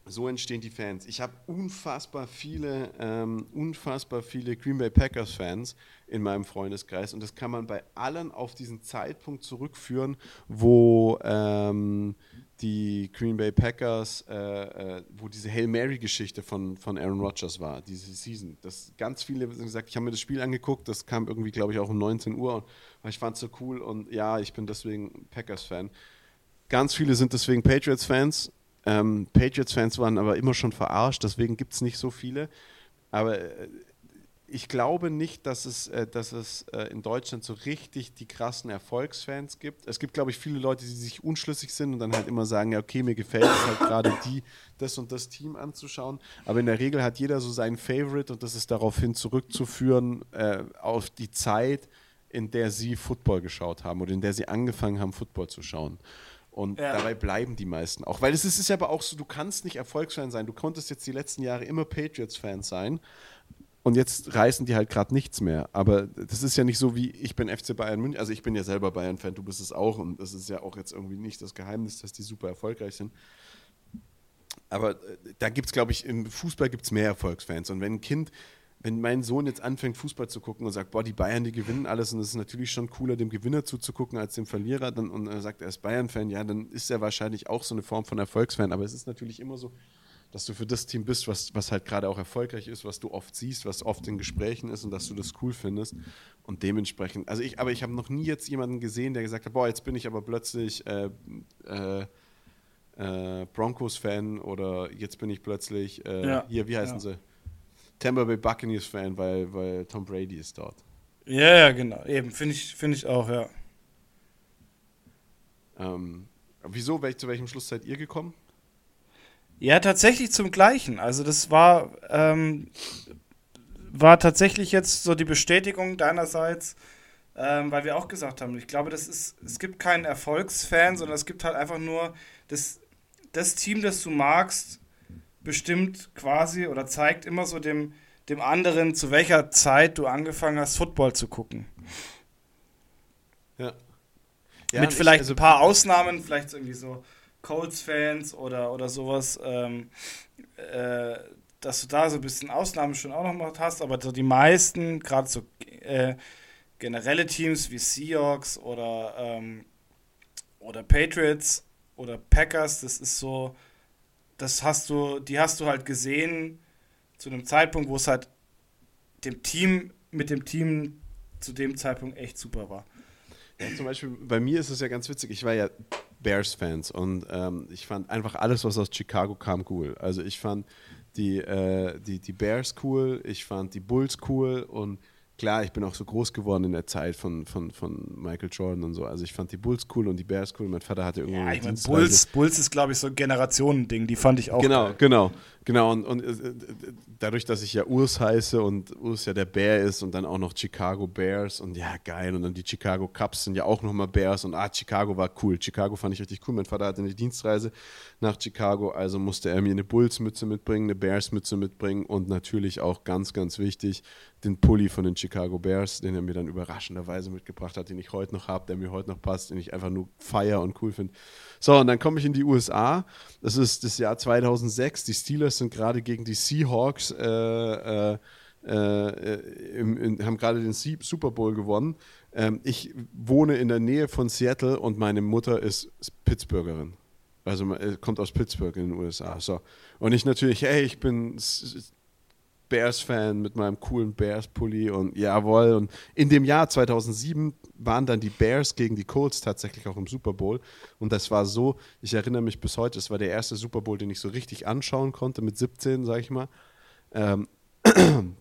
so entstehen die Fans. Ich habe unfassbar viele, ähm, unfassbar viele Green Bay Packers Fans in meinem Freundeskreis und das kann man bei allen auf diesen Zeitpunkt zurückführen, wo ähm, die Green Bay Packers, äh, äh, wo diese Hail Mary Geschichte von, von Aaron Rodgers war, diese Season. Das ganz viele haben gesagt, ich habe mir das Spiel angeguckt, das kam irgendwie, glaube ich, auch um 19 Uhr und ich fand es so cool und ja, ich bin deswegen Packers Fan. Ganz viele sind deswegen Patriots Fans ähm, Patriots-Fans waren aber immer schon verarscht, deswegen gibt es nicht so viele. Aber äh, ich glaube nicht, dass es, äh, dass es äh, in Deutschland so richtig die krassen Erfolgsfans gibt. Es gibt, glaube ich, viele Leute, die sich unschlüssig sind und dann halt immer sagen, ja, okay, mir gefällt es halt gerade die, das und das Team anzuschauen. Aber in der Regel hat jeder so seinen Favorite und das ist daraufhin zurückzuführen äh, auf die Zeit, in der sie Football geschaut haben oder in der sie angefangen haben, Football zu schauen. Und ja. dabei bleiben die meisten auch. Weil es ist, ist ja aber auch so, du kannst nicht Erfolgsfan sein. Du konntest jetzt die letzten Jahre immer Patriots-Fan sein. Und jetzt reißen die halt gerade nichts mehr. Aber das ist ja nicht so wie, ich bin FC Bayern München. Also ich bin ja selber Bayern-Fan, du bist es auch. Und das ist ja auch jetzt irgendwie nicht das Geheimnis, dass die super erfolgreich sind. Aber äh, da gibt es, glaube ich, im Fußball gibt es mehr Erfolgsfans. Und wenn ein Kind wenn mein Sohn jetzt anfängt, Fußball zu gucken und sagt, boah, die Bayern, die gewinnen alles und es ist natürlich schon cooler, dem Gewinner zuzugucken als dem Verlierer, dann, und er sagt, er ist Bayern-Fan, ja, dann ist er wahrscheinlich auch so eine Form von Erfolgsfan. Aber es ist natürlich immer so, dass du für das Team bist, was, was halt gerade auch erfolgreich ist, was du oft siehst, was oft in Gesprächen ist und dass du das cool findest. Und dementsprechend, also ich, aber ich habe noch nie jetzt jemanden gesehen, der gesagt hat, boah, jetzt bin ich aber plötzlich äh, äh, äh, Broncos-Fan oder jetzt bin ich plötzlich, äh, ja, hier, wie heißen ja. sie? Tampa Bay Buccaneers Fan, weil, weil Tom Brady ist dort. Ja, ja, genau. Eben, finde ich, find ich auch, ja. Ähm, wieso, wel, zu welchem Schluss seid ihr gekommen? Ja, tatsächlich zum gleichen. Also das war, ähm, war tatsächlich jetzt so die Bestätigung deinerseits, ähm, weil wir auch gesagt haben, ich glaube, das ist, es gibt keinen Erfolgsfan, sondern es gibt halt einfach nur das, das Team, das du magst, bestimmt quasi oder zeigt immer so dem, dem anderen, zu welcher Zeit du angefangen hast, Football zu gucken. Ja. ja Mit vielleicht ich, also ein paar Ausnahmen, vielleicht irgendwie so Colts-Fans oder, oder sowas, ähm, äh, dass du da so ein bisschen Ausnahmen schon auch noch mal hast, aber so die meisten, gerade so äh, generelle Teams wie Seahawks oder, ähm, oder Patriots oder Packers, das ist so, das hast du, die hast du halt gesehen zu einem Zeitpunkt, wo es halt dem Team, mit dem Team zu dem Zeitpunkt echt super war. Ja, zum Beispiel bei mir ist es ja ganz witzig, ich war ja Bears-Fans und ähm, ich fand einfach alles, was aus Chicago kam, cool. Also ich fand die, äh, die, die Bears cool, ich fand die Bulls cool und klar, ich bin auch so groß geworden in der Zeit von, von, von Michael Jordan und so. Also ich fand die Bulls cool und die Bears cool. Mein Vater hatte irgendwo Ja, ich meine. Bulls, Bulls ist, glaube ich, so ein Generationending. Die fand ich auch. Genau, geil. genau, genau. Und, und äh, dadurch, dass ich ja Urs heiße und Urs ja der Bär ist und dann auch noch Chicago Bears und ja, geil. Und dann die Chicago Cubs sind ja auch nochmal Bears und ah, Chicago war cool. Chicago fand ich richtig cool. Mein Vater hatte eine Dienstreise nach Chicago, also musste er mir eine Bulls-Mütze mitbringen, eine Bears-Mütze mitbringen und natürlich auch ganz, ganz wichtig, den Pulli von den Chicago Bears, den er mir dann überraschenderweise mitgebracht hat, den ich heute noch habe, der mir heute noch passt, den ich einfach nur feier und cool finde. So, und dann komme ich in die USA. Das ist das Jahr 2006. Die Steelers sind gerade gegen die Seahawks, äh, äh, äh, im, in, haben gerade den Super Bowl gewonnen. Ähm, ich wohne in der Nähe von Seattle und meine Mutter ist Pittsburgherin. Also äh, kommt aus Pittsburgh in den USA. So. Und ich natürlich, hey, ich bin Bears-Fan mit meinem coolen Bears-Pulli und jawohl. Und in dem Jahr 2007 waren dann die Bears gegen die Colts tatsächlich auch im Super Bowl. Und das war so, ich erinnere mich bis heute, es war der erste Super Bowl, den ich so richtig anschauen konnte, mit 17, sag ich mal. Ähm,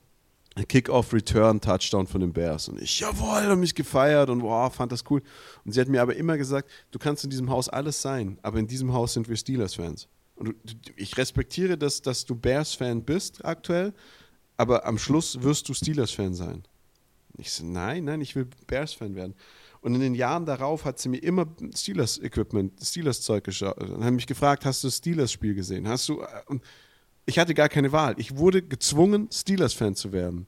Kick-Off-Return-Touchdown von den Bears. Und ich, jawohl, und mich gefeiert und wow, fand das cool. Und sie hat mir aber immer gesagt, du kannst in diesem Haus alles sein, aber in diesem Haus sind wir Steelers-Fans. Und ich respektiere, dass, dass du Bears-Fan bist aktuell, aber am Schluss wirst du Steelers-Fan sein. Ich so, nein, nein, ich will Bears-Fan werden. Und in den Jahren darauf hat sie mir immer Steelers-Equipment, Steelers-Zeug geschaut. Dann haben mich gefragt, hast du das Steelers-Spiel gesehen? Hast du. Und ich hatte gar keine Wahl. Ich wurde gezwungen, Steelers-Fan zu werden.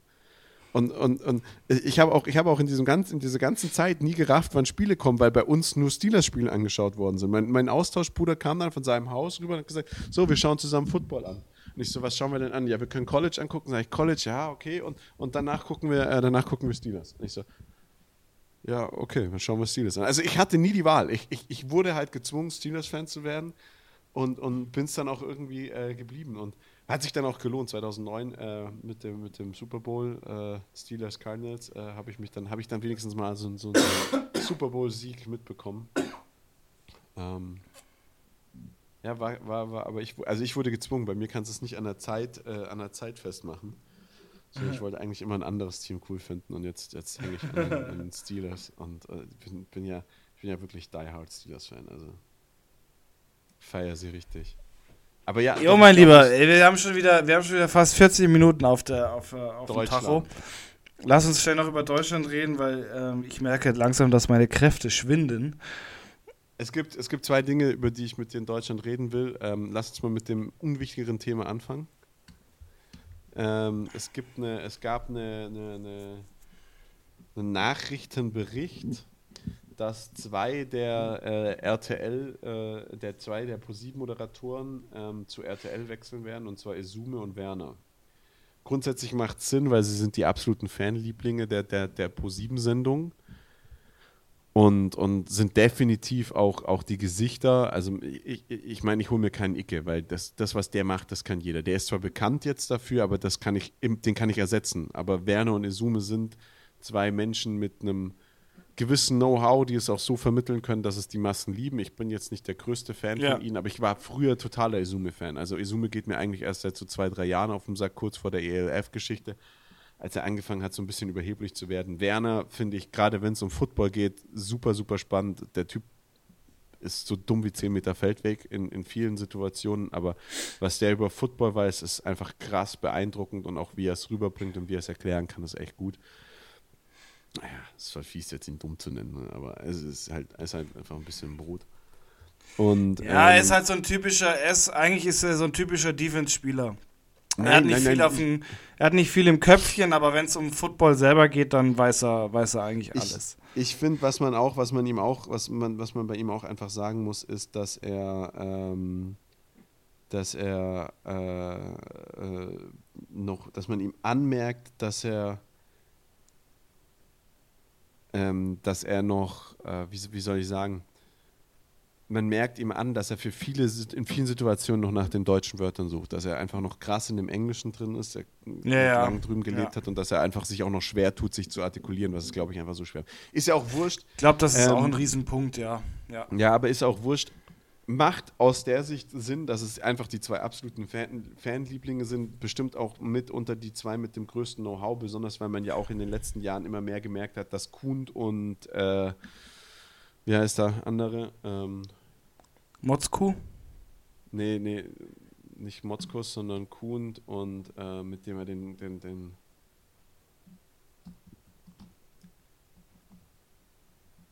Und, und, und ich habe auch, ich habe auch in, diesem ganzen, in dieser ganzen Zeit nie gerafft, wann Spiele kommen, weil bei uns nur Steelers-Spiele angeschaut worden sind. Mein, mein Austauschbruder kam dann von seinem Haus rüber und hat gesagt: So, wir schauen zusammen Football an. Und ich so, was schauen wir denn an? Ja, wir können College angucken. Sag ich, College, ja, okay. Und, und danach gucken wir, äh, danach gucken wir Steelers. Und ich so, ja, okay, dann schauen wir Steelers an. Also ich hatte nie die Wahl. Ich, ich, ich wurde halt gezwungen, Steelers-Fan zu werden und, und bin es dann auch irgendwie äh, geblieben. Und hat sich dann auch gelohnt. 2009 äh, mit, dem, mit dem Super Bowl äh, Steelers Cardinals äh, habe ich mich dann habe ich dann wenigstens mal so, so einen Super Bowl Sieg mitbekommen. Ähm, ja, war, war, war, aber ich, also ich wurde gezwungen. Bei mir kannst du es nicht an der Zeit, äh, an der Zeit festmachen. So, ich wollte eigentlich immer ein anderes Team cool finden und jetzt, jetzt hänge ich an, den- an den Steelers und äh, bin, bin ja, ich bin ja wirklich Die Hard Steelers Fan. Also feier sie richtig. Aber ja. Jo, mein Lieber, ey, wir haben schon wieder, wir haben schon wieder fast 40 Minuten auf, der, auf, äh, auf dem. Tacho. Lass uns schnell noch über Deutschland reden, weil ähm, ich merke langsam, dass meine Kräfte schwinden. Es gibt, es gibt zwei Dinge, über die ich mit dir in Deutschland reden will. Ähm, lass uns mal mit dem unwichtigeren Thema anfangen. Ähm, es, gibt eine, es gab eine, eine, eine, einen Nachrichtenbericht, dass zwei der äh, RTL, äh, der zwei der ProSieben-Moderatoren ähm, zu RTL wechseln werden, und zwar Isume und Werner. Grundsätzlich macht es Sinn, weil sie sind die absoluten Fanlieblinge der, der, der ProSieben-Sendung und, und sind definitiv auch, auch die Gesichter. Also ich, ich, ich meine, ich hole mir keinen Icke, weil das, das, was der macht, das kann jeder. Der ist zwar bekannt jetzt dafür, aber das kann ich, den kann ich ersetzen. Aber Werner und Isume sind zwei Menschen mit einem gewissen Know-how, die es auch so vermitteln können, dass es die Massen lieben. Ich bin jetzt nicht der größte Fan Ja. von ihnen, aber ich war früher totaler Isume-Fan. Also Isume geht mir eigentlich erst seit so zwei, drei Jahren auf den Sack, kurz vor der ELF-Geschichte, als er angefangen hat, so ein bisschen überheblich zu werden. Werner finde ich, gerade wenn es um Football geht, super, super spannend. Der Typ ist so dumm wie 10 Meter Feldweg in, in vielen Situationen, aber was der über Football weiß, ist einfach krass beeindruckend und auch wie er es rüberbringt und wie er es erklären kann, ist echt gut. Naja, es war fies, jetzt ihn dumm zu nennen, ne, aber es ist halt, es ist halt einfach ein bisschen Brot. Und, Ja, er ähm, ist halt so ein typischer, er ist, eigentlich ist er so ein typischer Defense-Spieler. Er hat nicht nein, viel nein, auf dem, er hat nicht viel im Köpfchen, aber wenn es um Football selber geht, dann weiß er, weiß er eigentlich Ich, alles. ich finde, was man auch, was man ihm auch, was man, was man bei ihm auch einfach sagen muss, ist, dass er, ähm, dass er äh, äh, noch, dass man ihm anmerkt, dass er, ähm, dass er noch, äh, wie, wie soll ich sagen, man merkt ihm an, dass er für viele in vielen Situationen noch nach den deutschen Wörtern sucht, dass er einfach noch krass in dem Englischen drin ist, der Ja, ja. lang drüben gelebt Ja. hat und dass er einfach sich auch noch schwer tut, sich zu artikulieren, was ist, glaube ich, einfach so schwer. Ist ja auch wurscht. Ich glaube, das ist Ähm, auch ein Riesenpunkt, ja. ja. Ja, aber ist auch wurscht. Macht aus der Sicht Sinn, dass es einfach die zwei absoluten Fan Fanlieblinge sind, bestimmt auch mit unter die zwei mit dem größten Know-how, besonders weil man ja auch in den letzten Jahren immer mehr gemerkt hat, dass Kuhn und äh, wie heißt der andere? Ähm, Motzku? Nee, nee, nicht Motzkus, sondern Kuhn und äh, mit dem er den, den, den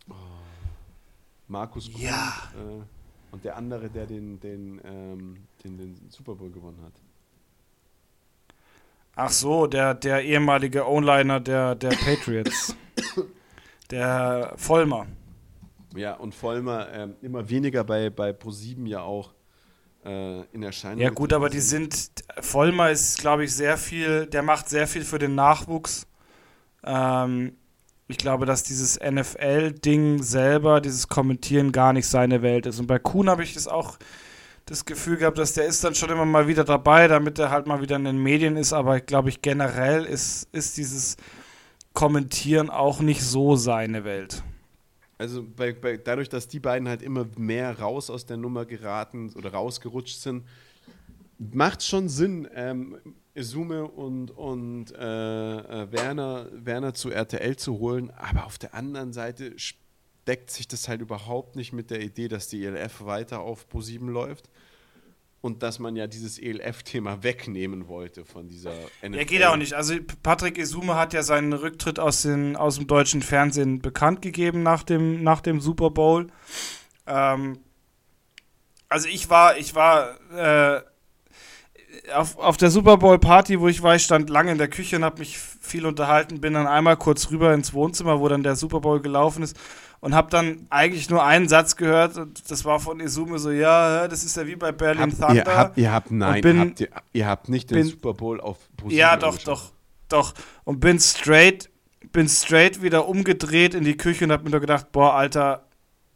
oh, Markus Kuhn ja. äh, und der andere, der den, den, ähm, den, den Super Bowl gewonnen hat. Ach so, der, der ehemalige O-Liner der, der Patriots. der Vollmer. Ja, und Vollmer äh, immer weniger bei, bei Pro7 ja auch äh, in Erscheinung. Ja, gut, aber die sind. Vollmer ist, glaube ich, sehr viel. Der macht sehr viel für den Nachwuchs. Ähm, ich glaube, dass dieses NFL-Ding selber, dieses Kommentieren gar nicht seine Welt ist. Und bei Kuhn habe ich das auch das Gefühl gehabt, dass der ist dann schon immer mal wieder dabei, damit er halt mal wieder in den Medien ist. Aber ich glaube, ich generell ist, ist dieses Kommentieren auch nicht so seine Welt. Also bei, bei, dadurch, dass die beiden halt immer mehr raus aus der Nummer geraten oder rausgerutscht sind, macht schon Sinn, ähm, Isume und, und äh, äh, Werner, Werner zu RTL zu holen. Aber auf der anderen Seite deckt sich das halt überhaupt nicht mit der Idee, dass die ELF weiter auf Pro7 läuft und dass man ja dieses ELF-Thema wegnehmen wollte von dieser NFL. Ja, geht auch nicht. Also Patrick Isume hat ja seinen Rücktritt aus, den, aus dem deutschen Fernsehen bekannt gegeben nach dem, nach dem Super Bowl. Ähm, also ich war, ich war äh, auf, auf der Super Bowl Party, wo ich war, ich stand lange in der Küche und habe mich viel unterhalten, bin dann einmal kurz rüber ins Wohnzimmer, wo dann der Super Bowl gelaufen ist und habe dann eigentlich nur einen Satz gehört und das war von Izume so, ja, das ist ja wie bei Berlin habt, Thunder. Ihr habt, ihr habt nein, bin, habt ihr, ihr, habt nicht den bin, Super Bowl auf Position Ja, doch, doch, doch. Und bin straight, bin straight wieder umgedreht in die Küche und habe mir nur gedacht, boah, Alter,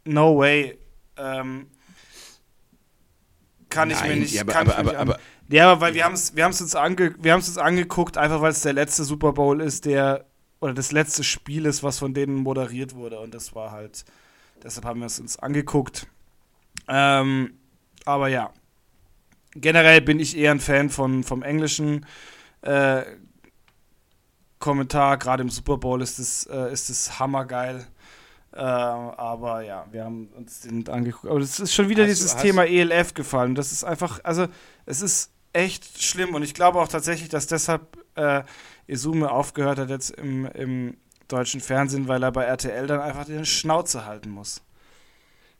no way. Ähm, kann Nein, ich mir nicht, ja, aber, aber, aber, aber, ja, weil wir haben es wir uns, ange, uns angeguckt, einfach weil es der letzte Super Bowl ist, der oder das letzte Spiel ist, was von denen moderiert wurde. Und das war halt, deshalb haben wir es uns angeguckt. Ähm, aber ja, generell bin ich eher ein Fan von, vom englischen äh, Kommentar. Gerade im Super Bowl ist es äh, ist es hammergeil. Äh, aber ja, wir haben uns den angeguckt. Aber es ist schon wieder hast dieses du, Thema ELF gefallen. Das ist einfach, also es ist echt schlimm und ich glaube auch tatsächlich, dass deshalb äh, Izume aufgehört hat jetzt im, im deutschen Fernsehen, weil er bei RTL dann einfach den Schnauze halten muss.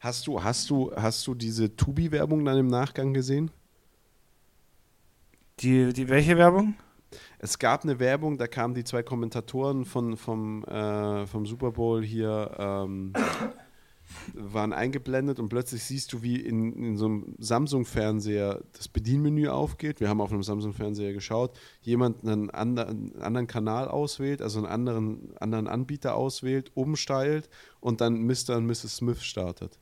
Hast du, hast du, hast du diese Tubi-Werbung dann im Nachgang gesehen? Die, die welche Werbung? Es gab eine Werbung, da kamen die zwei Kommentatoren von, vom, äh, vom Super Bowl hier ähm, waren eingeblendet und plötzlich siehst du, wie in, in so einem Samsung-Fernseher das Bedienmenü aufgeht. Wir haben auf einem Samsung-Fernseher geschaut, jemand einen anderen, einen anderen Kanal auswählt, also einen anderen, anderen Anbieter auswählt, umsteilt und dann Mr. und Mrs. Smith startet.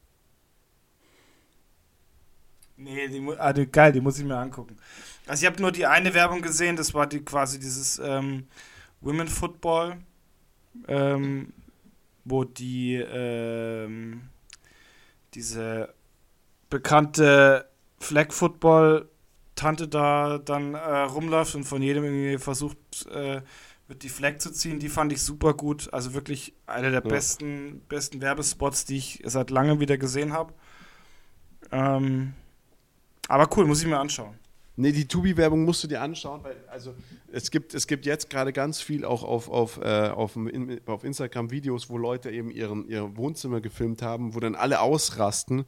Nee, die, also geil, die muss ich mir angucken. Also ich habe nur die eine Werbung gesehen, das war die quasi dieses ähm, Women Football. Ähm, wo die ähm, diese bekannte Flag Football Tante da dann äh, rumläuft und von jedem irgendwie versucht äh, wird die Flag zu ziehen, die fand ich super gut. Also wirklich einer der ja. besten, besten Werbespots, die ich seit langem wieder gesehen habe. Ähm, aber cool, muss ich mir anschauen. Nee, die Tubi-Werbung musst du dir anschauen, weil also es gibt, es gibt jetzt gerade ganz viel auch auf, auf, äh, auf, auf Instagram Videos, wo Leute eben ihren, ihr Wohnzimmer gefilmt haben, wo dann alle ausrasten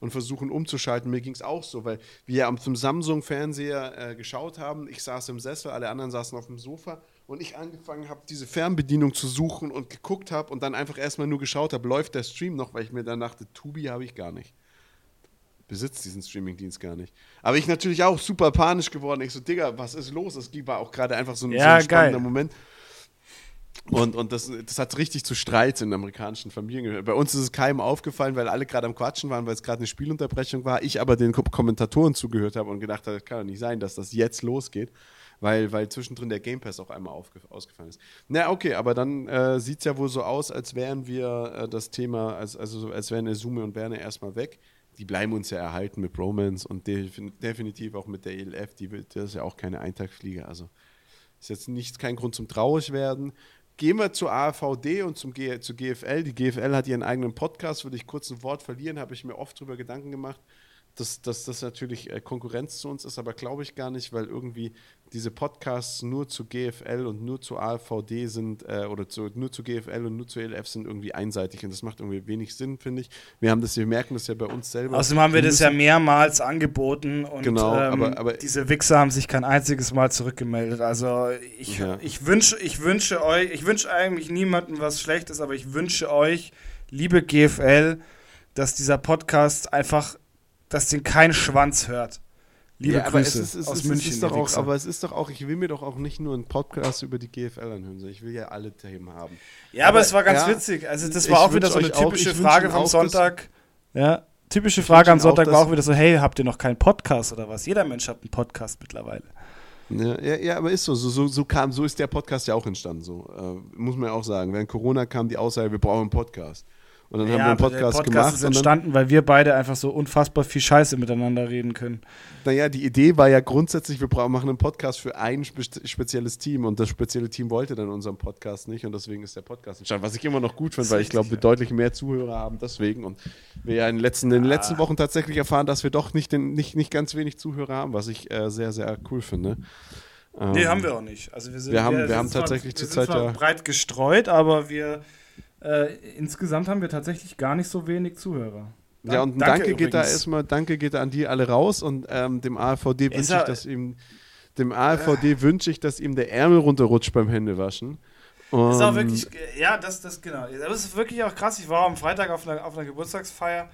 und versuchen umzuschalten. Mir ging es auch so, weil wir am Samsung-Fernseher äh, geschaut haben. Ich saß im Sessel, alle anderen saßen auf dem Sofa und ich angefangen habe, diese Fernbedienung zu suchen und geguckt habe und dann einfach erstmal nur geschaut habe, läuft der Stream noch, weil ich mir dann dachte, Tubi habe ich gar nicht besitzt diesen Streamingdienst gar nicht. Aber ich natürlich auch super panisch geworden. Ich so, Digga, was ist los? Das war auch gerade einfach so ein, ja, so ein spannender geil. Moment. Und, und das, das hat richtig zu Streit in amerikanischen Familien gehört. Bei uns ist es keinem aufgefallen, weil alle gerade am Quatschen waren, weil es gerade eine Spielunterbrechung war. Ich aber den Kommentatoren zugehört habe und gedacht habe, das kann doch nicht sein, dass das jetzt losgeht, weil, weil zwischendrin der Game Pass auch einmal ausgefallen ist. Na, okay, aber dann äh, sieht es ja wohl so aus, als wären wir äh, das Thema, als, also als wären Esume und Werner erstmal weg die bleiben uns ja erhalten mit Bromance und definitiv auch mit der ELF, die wird, das ist ja auch keine Eintagsfliege. Also ist jetzt nicht kein Grund zum traurig werden. Gehen wir zur AVD und zum G, zur GFL. Die GFL hat ihren eigenen Podcast, würde ich kurz ein Wort verlieren, habe ich mir oft darüber Gedanken gemacht dass, dass das natürlich äh, Konkurrenz zu uns ist, aber glaube ich gar nicht, weil irgendwie diese Podcasts nur zu GFL und nur zu AVD sind äh, oder zu, nur zu GFL und nur zu ELF sind irgendwie einseitig und das macht irgendwie wenig Sinn, finde ich. Wir haben das, wir merken das ja bei uns selber. Außerdem haben wir, wir das ja mehrmals angeboten und genau, ähm, aber, aber diese Wichser haben sich kein einziges Mal zurückgemeldet. Also ich, ja. ich wünsche, ich wünsche euch, ich wünsche eigentlich niemandem was Schlechtes, aber ich wünsche euch, liebe GFL, dass dieser Podcast einfach dass den kein Schwanz hört. Liebe ja, Grüße es ist, es aus ist, München. Ist doch auch, aber es ist doch auch, ich will mir doch auch nicht nur einen Podcast über die GFL anhören, sondern ich will ja alle Themen haben. Ja, aber, aber es war ganz ja, witzig. Also das war auch wieder so eine typische auch, Frage vom Sonntag. Ja, typische Frage am Sonntag war auch wieder so, hey, habt ihr noch keinen Podcast oder was? Jeder Mensch hat einen Podcast mittlerweile. Ja, ja, ja, aber ist so. So, so, so, kam, so ist der Podcast ja auch entstanden. So. Äh, muss man ja auch sagen. Während Corona kam die Aussage, wir brauchen einen Podcast. Und dann ja, haben wir einen Podcast, der Podcast gemacht. ist entstanden, weil wir beide einfach so unfassbar viel Scheiße miteinander reden können. Naja, die Idee war ja grundsätzlich, wir machen einen Podcast für ein spe spezielles Team und das spezielle Team wollte dann unseren Podcast nicht und deswegen ist der Podcast entstanden. Was ich immer noch gut finde, weil ich glaube, wir deutlich mehr Zuhörer haben deswegen und wir ja in den letzten, in den letzten Wochen tatsächlich erfahren, dass wir doch nicht, den, nicht, nicht ganz wenig Zuhörer haben, was ich äh, sehr, sehr cool finde. Nee, ähm, haben wir auch nicht. Also wir, sind, wir haben, wir, wir haben tatsächlich zurzeit ja breit gestreut, aber wir äh, insgesamt haben wir tatsächlich gar nicht so wenig Zuhörer. ja, und ein danke, danke geht da erstmal, danke geht da an die alle raus und ähm, dem AVD wünsche ich, dass ihm, dem AVD äh, wünsche ich, dass ihm der Ärmel runterrutscht beim Händewaschen. Und ist auch wirklich, ja, das, das, genau. Das ist wirklich auch krass. Ich war am Freitag auf einer, auf einer Geburtstagsfeier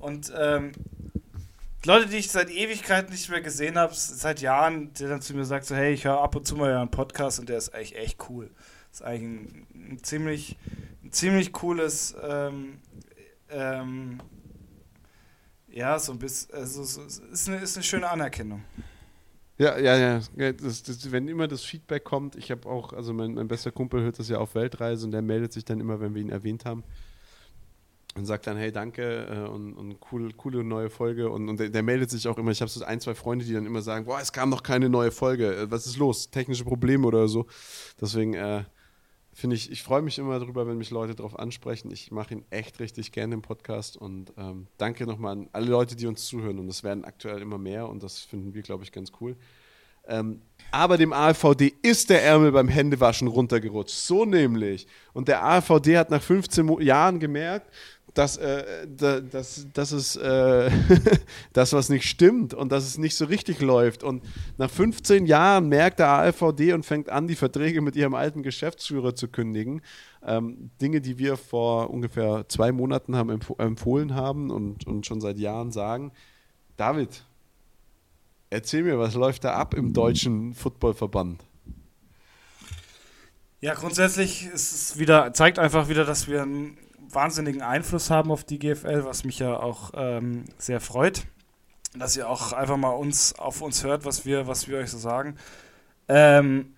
und ähm, Leute, die ich seit Ewigkeiten nicht mehr gesehen habe, seit Jahren, der dann zu mir sagt, so, hey, ich höre ab und zu mal einen Podcast und der ist echt, echt cool. Ist eigentlich ein, ein ziemlich, ziemlich cooles, ähm, ähm, ja, so ein bisschen, also es ist eine, ist eine schöne Anerkennung. Ja, ja, ja. Das, das, wenn immer das Feedback kommt, ich habe auch, also mein, mein bester Kumpel hört das ja auf Weltreise und der meldet sich dann immer, wenn wir ihn erwähnt haben und sagt dann, hey, danke äh, und, und cool, coole neue Folge. Und, und der, der, meldet sich auch immer. Ich habe so ein, zwei Freunde, die dann immer sagen, boah, es kam noch keine neue Folge. Äh, was ist los? Technische Probleme oder so. Deswegen äh, finde ich, ich freue mich immer darüber, wenn mich Leute darauf ansprechen. Ich mache ihn echt richtig gerne im Podcast und ähm, danke nochmal an alle Leute, die uns zuhören. Und es werden aktuell immer mehr und das finden wir, glaube ich, ganz cool. Ähm, aber dem AVD ist der Ärmel beim Händewaschen runtergerutscht. So nämlich. Und der AVD hat nach 15 Jahren gemerkt, dass, äh, dass, dass es äh, das, was nicht stimmt und dass es nicht so richtig läuft. Und nach 15 Jahren merkt der ALVD und fängt an, die Verträge mit ihrem alten Geschäftsführer zu kündigen. Ähm, Dinge, die wir vor ungefähr zwei Monaten haben empf empfohlen haben und, und schon seit Jahren sagen. David, erzähl mir, was läuft da ab im deutschen Footballverband? Ja, grundsätzlich ist es wieder, zeigt einfach wieder, dass wir ein wahnsinnigen Einfluss haben auf die GFL, was mich ja auch ähm, sehr freut, dass ihr auch einfach mal uns auf uns hört, was wir, was wir euch so sagen. Ähm,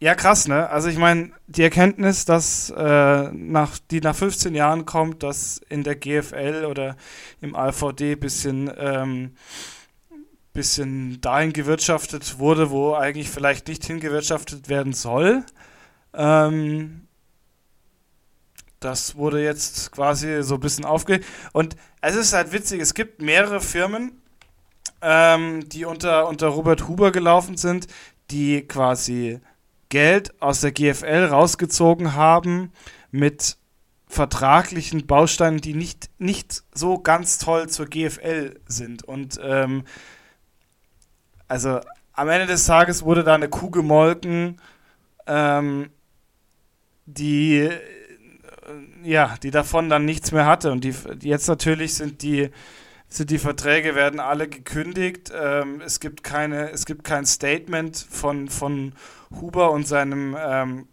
ja, krass, ne? Also ich meine, die Erkenntnis, dass äh, nach, die nach 15 Jahren kommt, dass in der GFL oder im AVD bisschen, ähm, bisschen dahin gewirtschaftet wurde, wo eigentlich vielleicht nicht hingewirtschaftet werden soll. Ähm, das wurde jetzt quasi so ein bisschen aufge... Und es ist halt witzig, es gibt mehrere Firmen, ähm, die unter, unter Robert Huber gelaufen sind, die quasi Geld aus der GFL rausgezogen haben mit vertraglichen Bausteinen, die nicht, nicht so ganz toll zur GFL sind. Und ähm, also am Ende des Tages wurde da eine Kuh gemolken, ähm, die ja, die davon dann nichts mehr hatte. Und die, jetzt natürlich sind die, sind die Verträge werden alle gekündigt. Ähm, es gibt keine, es gibt kein Statement von, von Huber und seinem, ähm,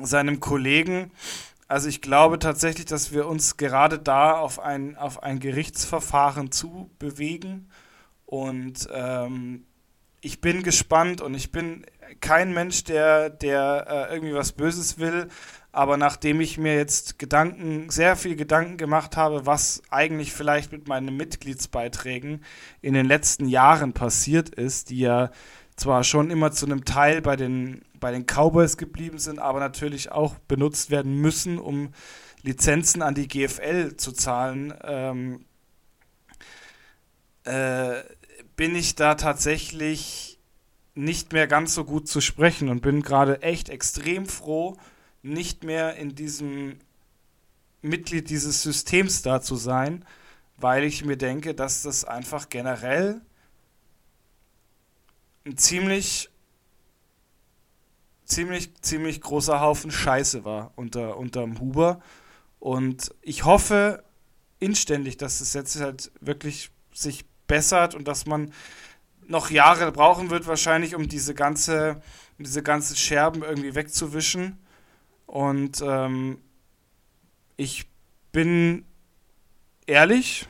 seinem Kollegen. Also ich glaube tatsächlich, dass wir uns gerade da auf ein, auf ein Gerichtsverfahren zu bewegen. Und ähm, ich bin gespannt und ich bin kein Mensch, der, der äh, irgendwie was Böses will. Aber nachdem ich mir jetzt Gedanken, sehr viel Gedanken gemacht habe, was eigentlich vielleicht mit meinen Mitgliedsbeiträgen in den letzten Jahren passiert ist, die ja zwar schon immer zu einem Teil bei den, bei den Cowboys geblieben sind, aber natürlich auch benutzt werden müssen, um Lizenzen an die GFL zu zahlen, ähm, äh, bin ich da tatsächlich nicht mehr ganz so gut zu sprechen und bin gerade echt extrem froh, nicht mehr in diesem Mitglied dieses Systems da zu sein, weil ich mir denke, dass das einfach generell ein ziemlich ziemlich ziemlich großer Haufen Scheiße war unter unterm Huber. Und ich hoffe inständig, dass es jetzt halt wirklich sich bessert und dass man noch Jahre brauchen wird wahrscheinlich, um diese ganze diese ganzen Scherben irgendwie wegzuwischen und ähm, ich bin ehrlich,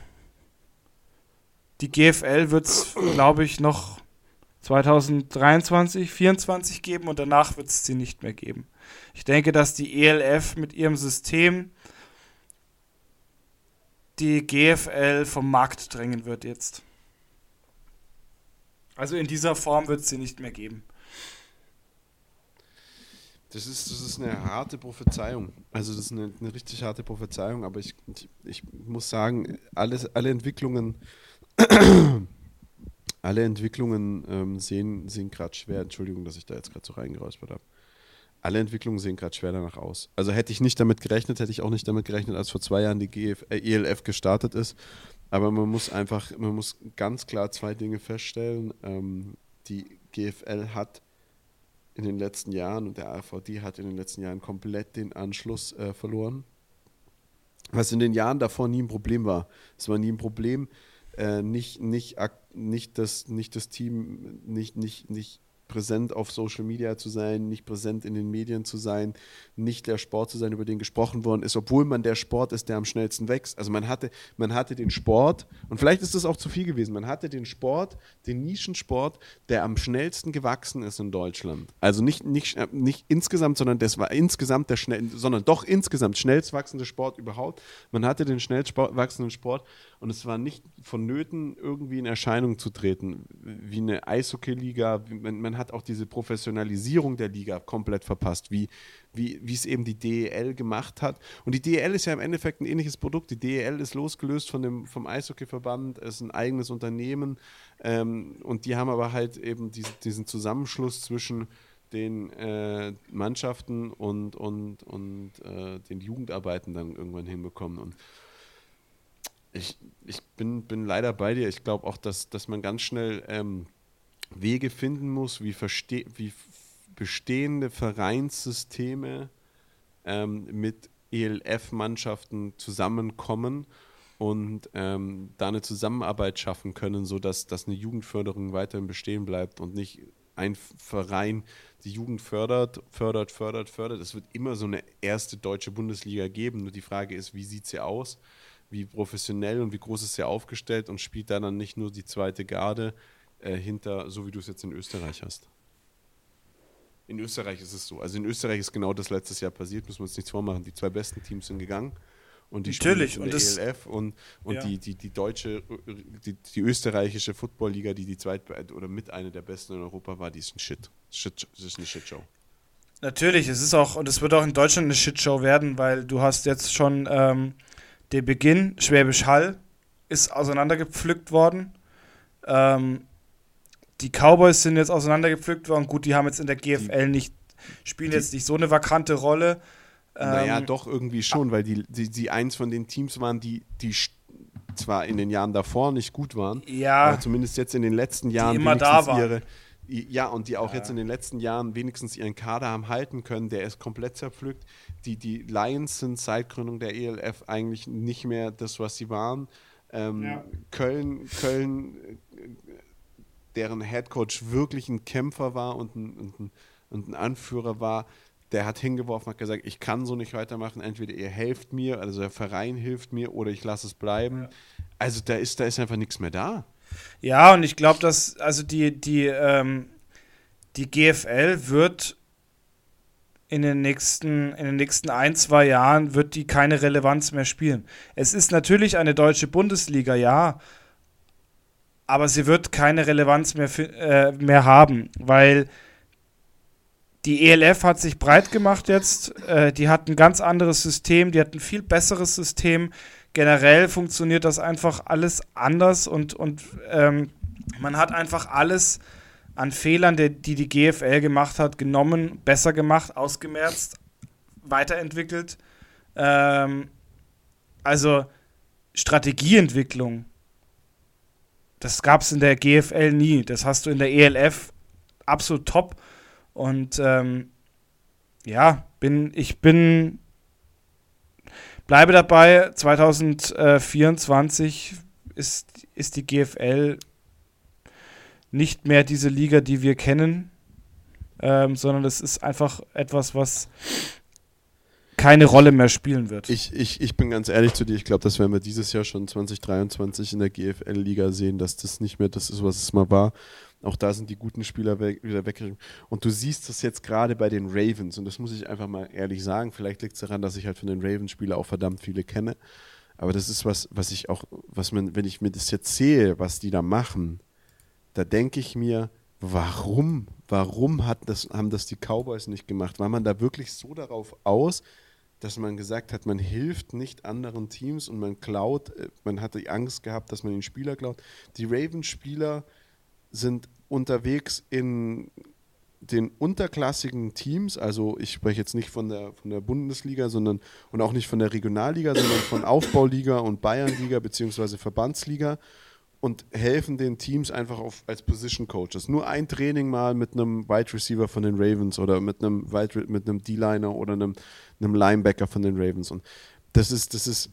die GFL wird es, glaube ich, noch 2023, 2024 geben und danach wird es sie nicht mehr geben. Ich denke, dass die ELF mit ihrem System die GFL vom Markt drängen wird jetzt. Also in dieser Form wird es sie nicht mehr geben. Das ist, das ist eine harte Prophezeiung. Also das ist eine, eine richtig harte Prophezeiung, aber ich, ich, ich muss sagen, alles, alle Entwicklungen, alle Entwicklungen ähm, sehen, sehen gerade schwer. Entschuldigung, dass ich da jetzt gerade so reingeräuspert habe. Alle Entwicklungen sehen gerade schwer danach aus. Also hätte ich nicht damit gerechnet, hätte ich auch nicht damit gerechnet, als vor zwei Jahren die GF, äh, ELF gestartet ist. Aber man muss einfach, man muss ganz klar zwei Dinge feststellen. Ähm, die GFL hat in den letzten Jahren und der AVD hat in den letzten Jahren komplett den Anschluss äh, verloren. Was in den Jahren davor nie ein Problem war. Es war nie ein Problem, äh, nicht, nicht, nicht, das, nicht das Team, nicht, nicht, nicht präsent auf Social Media zu sein, nicht präsent in den Medien zu sein, nicht der Sport zu sein, über den gesprochen worden ist, obwohl man der Sport ist, der am schnellsten wächst. Also man hatte, man hatte den Sport, und vielleicht ist das auch zu viel gewesen, man hatte den Sport, den Nischensport, der am schnellsten gewachsen ist in Deutschland. Also nicht, nicht, nicht insgesamt, sondern das war insgesamt der schnell, sondern doch insgesamt schnellst wachsende Sport überhaupt. Man hatte den schnellst wachsenden Sport und es war nicht vonnöten, irgendwie in Erscheinung zu treten, wie eine Eishockey-Liga. Man, man, hat auch diese Professionalisierung der Liga komplett verpasst, wie, wie, wie es eben die DEL gemacht hat. Und die DEL ist ja im Endeffekt ein ähnliches Produkt. Die DEL ist losgelöst von dem, vom Eishockey-Verband, ist ein eigenes Unternehmen ähm, und die haben aber halt eben diese, diesen Zusammenschluss zwischen den äh, Mannschaften und, und, und äh, den Jugendarbeiten dann irgendwann hinbekommen. Und ich, ich bin, bin leider bei dir. Ich glaube auch, dass, dass man ganz schnell ähm, Wege finden muss, wie, verste wie bestehende Vereinssysteme ähm, mit ELF-Mannschaften zusammenkommen und ähm, da eine Zusammenarbeit schaffen können, sodass dass eine Jugendförderung weiterhin bestehen bleibt und nicht ein Verein die Jugend fördert, fördert, fördert, fördert. Es wird immer so eine erste deutsche Bundesliga geben. Nur die Frage ist, wie sieht sie aus? Wie professionell und wie groß ist er aufgestellt und spielt da dann nicht nur die zweite Garde äh, hinter, so wie du es jetzt in Österreich hast. In Österreich ist es so. Also in Österreich ist genau das letztes Jahr passiert, müssen wir uns nichts vormachen. Die zwei besten Teams sind gegangen und die Natürlich. spielen in der und ELF und, und ja. die, die, die deutsche, die, die österreichische Footballliga, die die zweit oder mit einer der besten in Europa war, die ist ein Shit. Shit das ist eine Shitshow. Natürlich, es ist auch, und es wird auch in Deutschland eine Shitshow werden, weil du hast jetzt schon ähm, der Beginn, Schwäbisch Hall, ist auseinandergepflückt worden. Ähm, die Cowboys sind jetzt auseinandergepflückt worden. Gut, die haben jetzt in der GFL die, nicht, spielen die, jetzt nicht so eine vakante Rolle. Naja, ähm, doch irgendwie schon, weil die, die, die eins von den Teams waren, die, die zwar in den Jahren davor nicht gut waren, ja, aber zumindest jetzt in den letzten Jahren immer da waren. ihre, ja, und die auch ja. jetzt in den letzten Jahren wenigstens ihren Kader haben halten können, der ist komplett zerpflückt. Die, die Lions sind seit Gründung der ELF eigentlich nicht mehr das, was sie waren. Ähm, ja. Köln, Köln, deren Headcoach wirklich ein Kämpfer war und ein, und ein, und ein Anführer war, der hat hingeworfen, hat gesagt, ich kann so nicht weitermachen, entweder ihr helft mir, also der Verein hilft mir oder ich lasse es bleiben. Ja. Also da ist, da ist einfach nichts mehr da. Ja, und ich glaube, dass, also die, die, ähm, die GFL wird in den nächsten, in den nächsten ein, zwei Jahren wird die keine Relevanz mehr spielen. Es ist natürlich eine deutsche Bundesliga, ja, aber sie wird keine Relevanz mehr, äh, mehr haben, weil die ELF hat sich breit gemacht jetzt. Äh, die hat ein ganz anderes System, die hat ein viel besseres System. Generell funktioniert das einfach alles anders und, und ähm, man hat einfach alles an Fehlern, die, die die GFL gemacht hat, genommen, besser gemacht, ausgemerzt, weiterentwickelt. Ähm, also Strategieentwicklung, das gab es in der GFL nie. Das hast du in der ELF absolut top. Und ähm, ja, bin, ich bin, bleibe dabei, 2024 ist, ist die GFL nicht mehr diese Liga, die wir kennen, ähm, sondern es ist einfach etwas, was keine Rolle mehr spielen wird. Ich, ich, ich bin ganz ehrlich zu dir, ich glaube, das werden wir dieses Jahr schon 2023 in der GFL-Liga sehen, dass das nicht mehr das ist, was es mal war. Auch da sind die guten Spieler weg, wieder weggegangen. Und du siehst das jetzt gerade bei den Ravens. Und das muss ich einfach mal ehrlich sagen. Vielleicht liegt es daran, dass ich halt von den Ravens-Spieler auch verdammt viele kenne. Aber das ist was, was ich auch, was man, wenn ich mir das jetzt sehe, was die da machen, da denke ich mir, warum, warum hat das, haben das die Cowboys nicht gemacht? War man da wirklich so darauf aus, dass man gesagt hat, man hilft nicht anderen Teams und man klaut, äh, man hatte Angst gehabt, dass man den Spieler klaut. Die Ravens-Spieler sind unterwegs in den unterklassigen Teams, also ich spreche jetzt nicht von der, von der Bundesliga, sondern und auch nicht von der Regionalliga, sondern von Aufbauliga und Bayernliga beziehungsweise Verbandsliga und helfen den Teams einfach auf, als Position Coaches. Nur ein Training mal mit einem Wide Receiver von den Ravens oder mit einem mit einem D-Liner oder einem, einem Linebacker von den Ravens. Und das ist, das ist,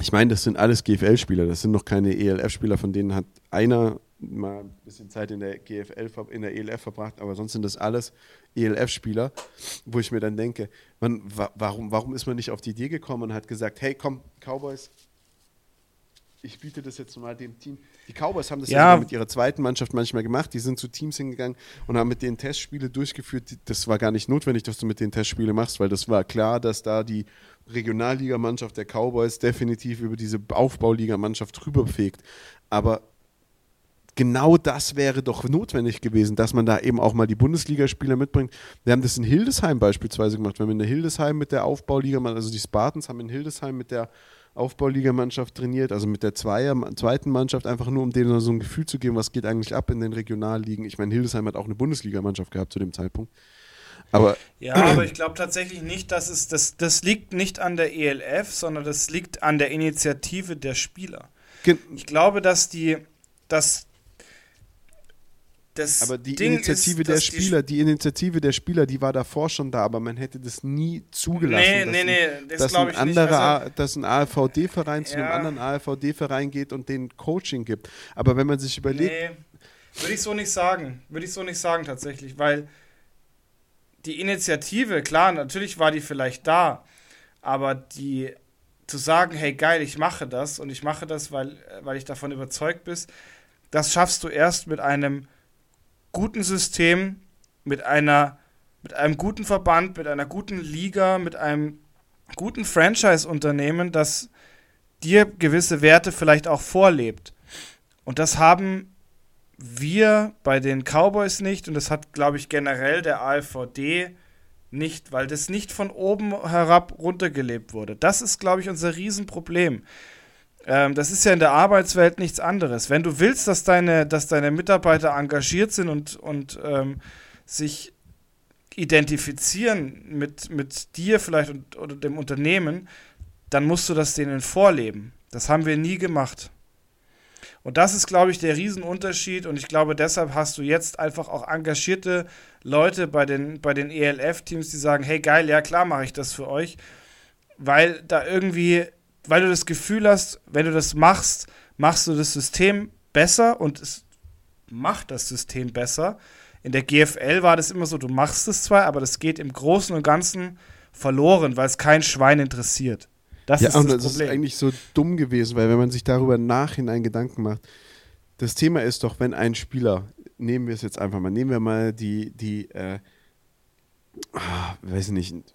ich meine, das sind alles GFL-Spieler, das sind noch keine ELF-Spieler, von denen hat einer mal ein bisschen Zeit in der GFL, in der ELF verbracht, aber sonst sind das alles ELF-Spieler, wo ich mir dann denke, man, warum, warum ist man nicht auf die Idee gekommen und hat gesagt, hey komm, Cowboys, ich biete das jetzt mal dem Team. Die Cowboys haben das ja. ja mit ihrer zweiten Mannschaft manchmal gemacht. Die sind zu Teams hingegangen und haben mit denen Testspiele durchgeführt. Das war gar nicht notwendig, dass du mit den Testspiele machst, weil das war klar, dass da die Regionalligamannschaft der Cowboys definitiv über diese Aufbauligamannschaft rüberfegt. Aber genau das wäre doch notwendig gewesen, dass man da eben auch mal die Bundesligaspieler mitbringt. Wir haben das in Hildesheim beispielsweise gemacht. Wir haben in der Hildesheim mit der Aufbauliga, also die Spartans haben in Hildesheim mit der Aufbauligamannschaft trainiert, also mit der Zweier, zweiten Mannschaft, einfach nur um denen so ein Gefühl zu geben, was geht eigentlich ab in den Regionalligen. Ich meine, Hildesheim hat auch eine Bundesligamannschaft gehabt zu dem Zeitpunkt. Aber ja, aber ich glaube tatsächlich nicht, dass es das, das liegt nicht an der ELF, sondern das liegt an der Initiative der Spieler. Ich glaube, dass die, dass das aber die Ding Initiative ist, der Spieler, die, die, Initiative der Spieler, die war davor schon da, aber man hätte das nie zugelassen. Nee, dass, nee, nee, das dass ein anderer, also, dass ein AVD-Verein ja. zu einem anderen AVD-Verein geht und den Coaching gibt. Aber wenn man sich überlegt. Nee, würde ich so nicht sagen. Würde ich so nicht sagen tatsächlich, weil die Initiative, klar, natürlich war die vielleicht da, aber die zu sagen, hey geil, ich mache das und ich mache das, weil, weil ich davon überzeugt bin, das schaffst du erst mit einem guten System, mit einer mit einem guten Verband, mit einer guten Liga, mit einem guten Franchise-Unternehmen, das dir gewisse Werte vielleicht auch vorlebt. Und das haben wir bei den Cowboys nicht und das hat, glaube ich, generell der AFVD nicht, weil das nicht von oben herab runtergelebt wurde. Das ist, glaube ich, unser Riesenproblem. Ähm, das ist ja in der Arbeitswelt nichts anderes. Wenn du willst, dass deine, dass deine Mitarbeiter engagiert sind und, und ähm, sich identifizieren mit, mit dir vielleicht und, oder dem Unternehmen, dann musst du das denen vorleben. Das haben wir nie gemacht. Und das ist, glaube ich, der Riesenunterschied. Und ich glaube, deshalb hast du jetzt einfach auch engagierte Leute bei den, bei den ELF-Teams, die sagen, hey geil, ja klar mache ich das für euch. Weil da irgendwie weil du das Gefühl hast, wenn du das machst, machst du das System besser und es macht das System besser. In der GFL war das immer so, du machst es zwar, aber das geht im Großen und Ganzen verloren, weil es kein Schwein interessiert. Das ja, ist das, und das Problem. ist eigentlich so dumm gewesen, weil wenn man sich darüber nachhinein Gedanken macht, das Thema ist doch, wenn ein Spieler, nehmen wir es jetzt einfach mal, nehmen wir mal die, die, äh, ah, weiß ich nicht,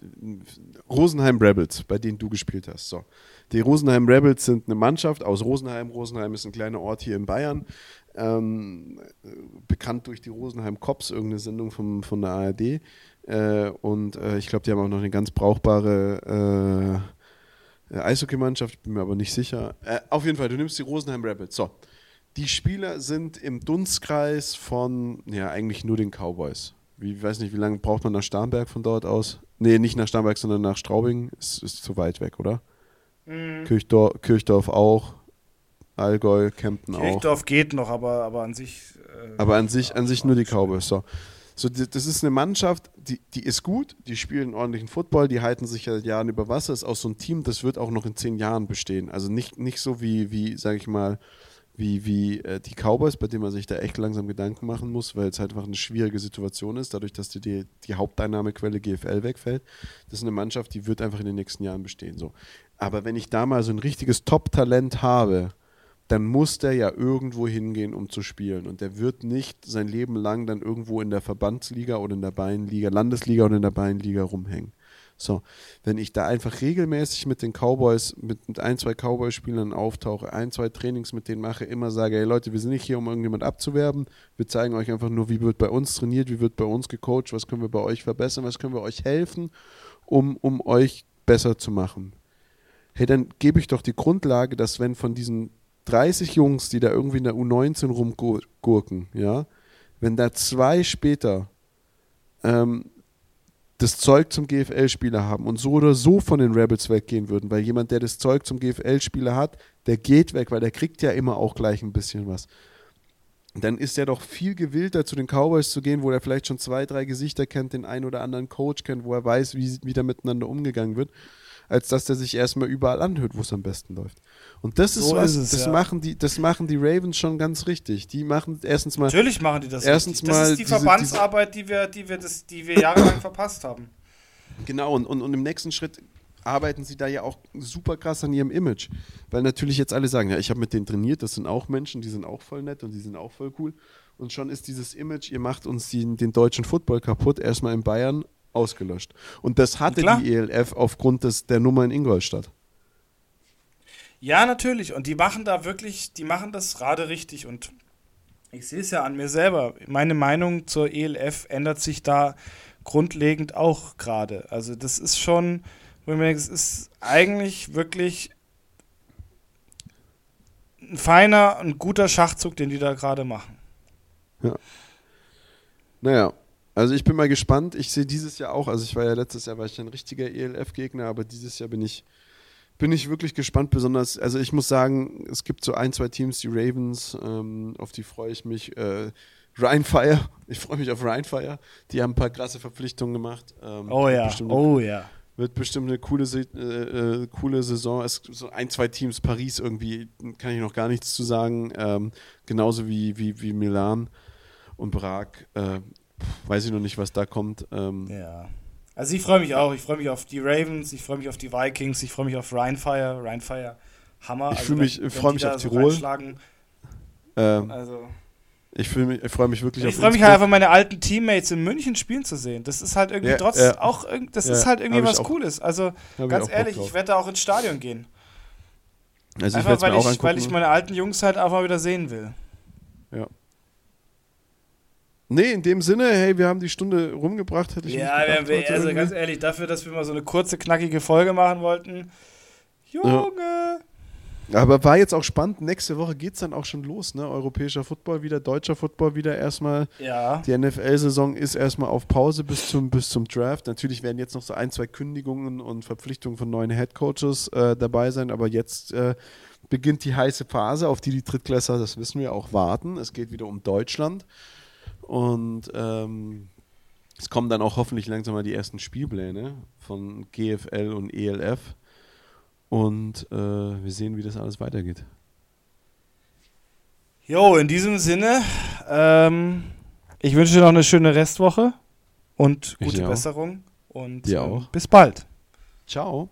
Rosenheim Rebels, bei denen du gespielt hast. So. Die Rosenheim Rebels sind eine Mannschaft aus Rosenheim. Rosenheim ist ein kleiner Ort hier in Bayern. Ähm, bekannt durch die Rosenheim Cops, irgendeine Sendung vom, von der ARD. Äh, und äh, ich glaube, die haben auch noch eine ganz brauchbare äh, Eishockeymannschaft, bin mir aber nicht sicher. Äh, auf jeden Fall, du nimmst die Rosenheim Rebels. So. Die Spieler sind im Dunstkreis von, ja, eigentlich nur den Cowboys. Wie, ich weiß nicht, wie lange braucht man nach Starnberg von dort aus? Nee, nicht nach Starnberg, sondern nach Straubing. Ist, ist zu weit weg, oder? Mhm. Kirchdorf, Kirchdorf auch. Allgäu, Kempten auch. Kirchdorf geht noch, aber, aber an sich. Äh, aber an sich, an sich nur die Cowboys. So. So, das ist eine Mannschaft, die, die ist gut, die spielen ordentlichen Football, die halten sich seit Jahren über Wasser, ist auch so ein Team, das wird auch noch in zehn Jahren bestehen. Also nicht, nicht so wie, wie sage ich mal, wie, wie äh, die Cowboys, bei denen man sich da echt langsam Gedanken machen muss, weil es halt einfach eine schwierige Situation ist, dadurch, dass die, die, die Haupteinnahmequelle GFL wegfällt. Das ist eine Mannschaft, die wird einfach in den nächsten Jahren bestehen. So. Aber wenn ich da mal so ein richtiges Top-Talent habe, dann muss der ja irgendwo hingehen, um zu spielen. Und der wird nicht sein Leben lang dann irgendwo in der Verbandsliga oder in der Bayernliga, Landesliga oder in der Bayernliga rumhängen. So, wenn ich da einfach regelmäßig mit den Cowboys, mit, ein, zwei Cowboy-Spielern auftauche, ein, zwei Trainings mit denen mache, immer sage, hey Leute, wir sind nicht hier, um irgendjemand abzuwerben. Wir zeigen euch einfach nur, wie wird bei uns trainiert, wie wird bei uns gecoacht, was können wir bei euch verbessern, was können wir euch helfen, um, um euch besser zu machen. Hey, dann gebe ich doch die Grundlage, dass wenn von diesen 30 Jungs, die da irgendwie in der U19 rumgurken, ja, wenn da zwei später ähm, das Zeug zum GFL-Spieler haben und so oder so von den Rebels weggehen würden, weil jemand, der das Zeug zum GFL-Spieler hat, der geht weg, weil der kriegt ja immer auch gleich ein bisschen was. Dann ist er doch viel gewillter, zu den Cowboys zu gehen, wo er vielleicht schon zwei, drei Gesichter kennt, den einen oder anderen Coach kennt, wo er weiß, wie, wie da miteinander umgegangen wird, als dass der sich erstmal überall anhört, wo es am besten läuft. Und das ist so was, ist es, das, ja. machen die, das machen die Ravens schon ganz richtig. Die machen erstens mal. Natürlich machen die das erstens richtig. Mal das ist die diese, Verbandsarbeit, die wir, die, wir das, die wir jahrelang verpasst haben. Genau, und, und, und im nächsten Schritt arbeiten sie da ja auch super krass an ihrem Image. Weil natürlich jetzt alle sagen, ja, ich habe mit denen trainiert, das sind auch Menschen, die sind auch voll nett und die sind auch voll cool. Und schon ist dieses Image, ihr macht uns die, den deutschen Football kaputt, erstmal in Bayern ausgelöscht. Und das hatte die ELF aufgrund des, der Nummer in Ingolstadt. Ja, natürlich. Und die machen da wirklich, die machen das gerade richtig. Und ich sehe es ja an mir selber. Meine Meinung zur ELF ändert sich da grundlegend auch gerade. Also das ist schon, wo ich mir denke, es ist eigentlich wirklich ein feiner, ein guter Schachzug, den die da gerade machen. Ja. Naja, also ich bin mal gespannt. Ich sehe dieses Jahr auch, also ich war ja letztes Jahr war ich ein richtiger ELF-Gegner, aber dieses Jahr bin ich bin ich wirklich gespannt, besonders, also ich muss sagen, es gibt so ein, zwei Teams, die Ravens, ähm, auf die freue ich mich. Äh, Rheinfire, ich freue mich auf Rheinfire. Die haben ein paar krasse Verpflichtungen gemacht. Ähm, oh ja, oh ja. Wird bestimmt eine coole, äh, äh, coole Saison. Es gibt so ein, zwei Teams, Paris irgendwie, kann ich noch gar nichts zu sagen. Ähm, genauso wie, wie, wie Milan und Prag. Äh, weiß ich noch nicht, was da kommt. Ähm, ja. Also ich freue mich auch. Ich freue mich auf die Ravens, ich freue mich auf die Vikings, ich freue mich auf Rheinfire. Rheinfire, Hammer. Ich, also mich, ich freue mich auf Tirol. So ähm, also. Ich, ich freue mich wirklich ich Ich freue mich halt einfach, meine alten Teammates in München spielen zu sehen. Das ist halt irgendwie ja, trotz ja. auch, das ja, ist halt irgendwie was Cooles. Also ganz ich ehrlich, ich werde da auch ins Stadion gehen. Also einfach, weil, ich, weil ich meine alten Jungs halt einfach mal wieder sehen will. Ja. Nee, in dem Sinne, hey, wir haben die Stunde rumgebracht, hätte ich Ja, nicht gedacht, wir, also irgendwie. ganz ehrlich, dafür, dass wir mal so eine kurze, knackige Folge machen wollten. Junge! Ja. Aber war jetzt auch spannend. Nächste Woche geht es dann auch schon los, ne? Europäischer Football wieder, deutscher Football wieder erstmal. Ja. Die NFL-Saison ist erstmal auf Pause bis zum, bis zum Draft. Natürlich werden jetzt noch so ein, zwei Kündigungen und Verpflichtungen von neuen Headcoaches äh, dabei sein, aber jetzt äh, beginnt die heiße Phase, auf die die Drittklässer, das wissen wir, auch warten. Es geht wieder um Deutschland. Und ähm, es kommen dann auch hoffentlich langsam mal die ersten Spielpläne von GFL und ELF. Und äh, wir sehen, wie das alles weitergeht. Jo, in diesem Sinne, ähm, ich wünsche dir noch eine schöne Restwoche und gute Besserung. Und ähm, bis bald. Ciao.